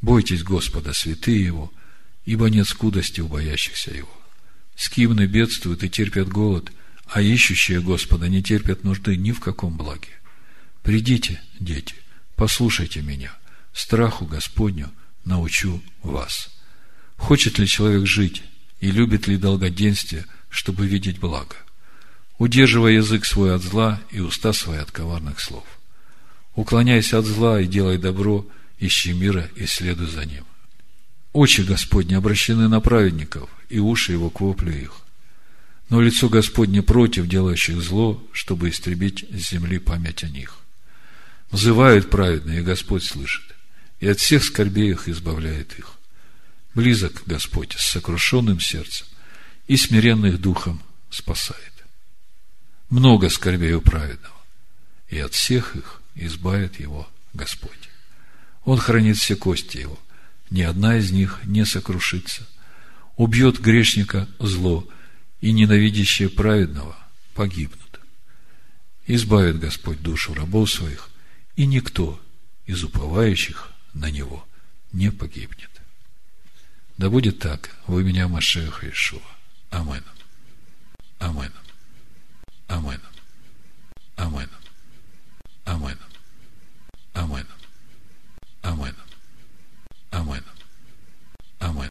Бойтесь Господа, святые Его, ибо нет скудости у боящихся Его. Скивны бедствуют и терпят голод, а ищущие Господа не терпят нужды ни в каком благе. Придите, дети, послушайте меня, страху Господню научу вас. Хочет ли человек жить и любит ли долгоденствие, чтобы видеть благо? Удерживая язык свой от зла и уста свои от коварных слов – Уклоняйся от зла и делай добро, ищи мира и следуй за ним. Очи Господни обращены на праведников, и уши его к воплю их. Но лицо Господне против делающих зло, чтобы истребить с земли память о них. Взывают праведные, и Господь слышит, и от всех скорбей их избавляет их. Близок Господь с сокрушенным сердцем, и смиренных духом спасает. Много скорбей у праведного, и от всех их избавит его Господь. Он хранит все кости его, ни одна из них не сокрушится. Убьет грешника зло, и ненавидящие праведного погибнут. Избавит Господь душу рабов своих, и никто из уповающих на Него не погибнет. Да будет так в имя Машеха Ишуа. Амин. Амин. Ah, bueno. Ah, bueno. Ah, bueno. Ah, bueno. Ah, bueno. Ah, bueno. Ah,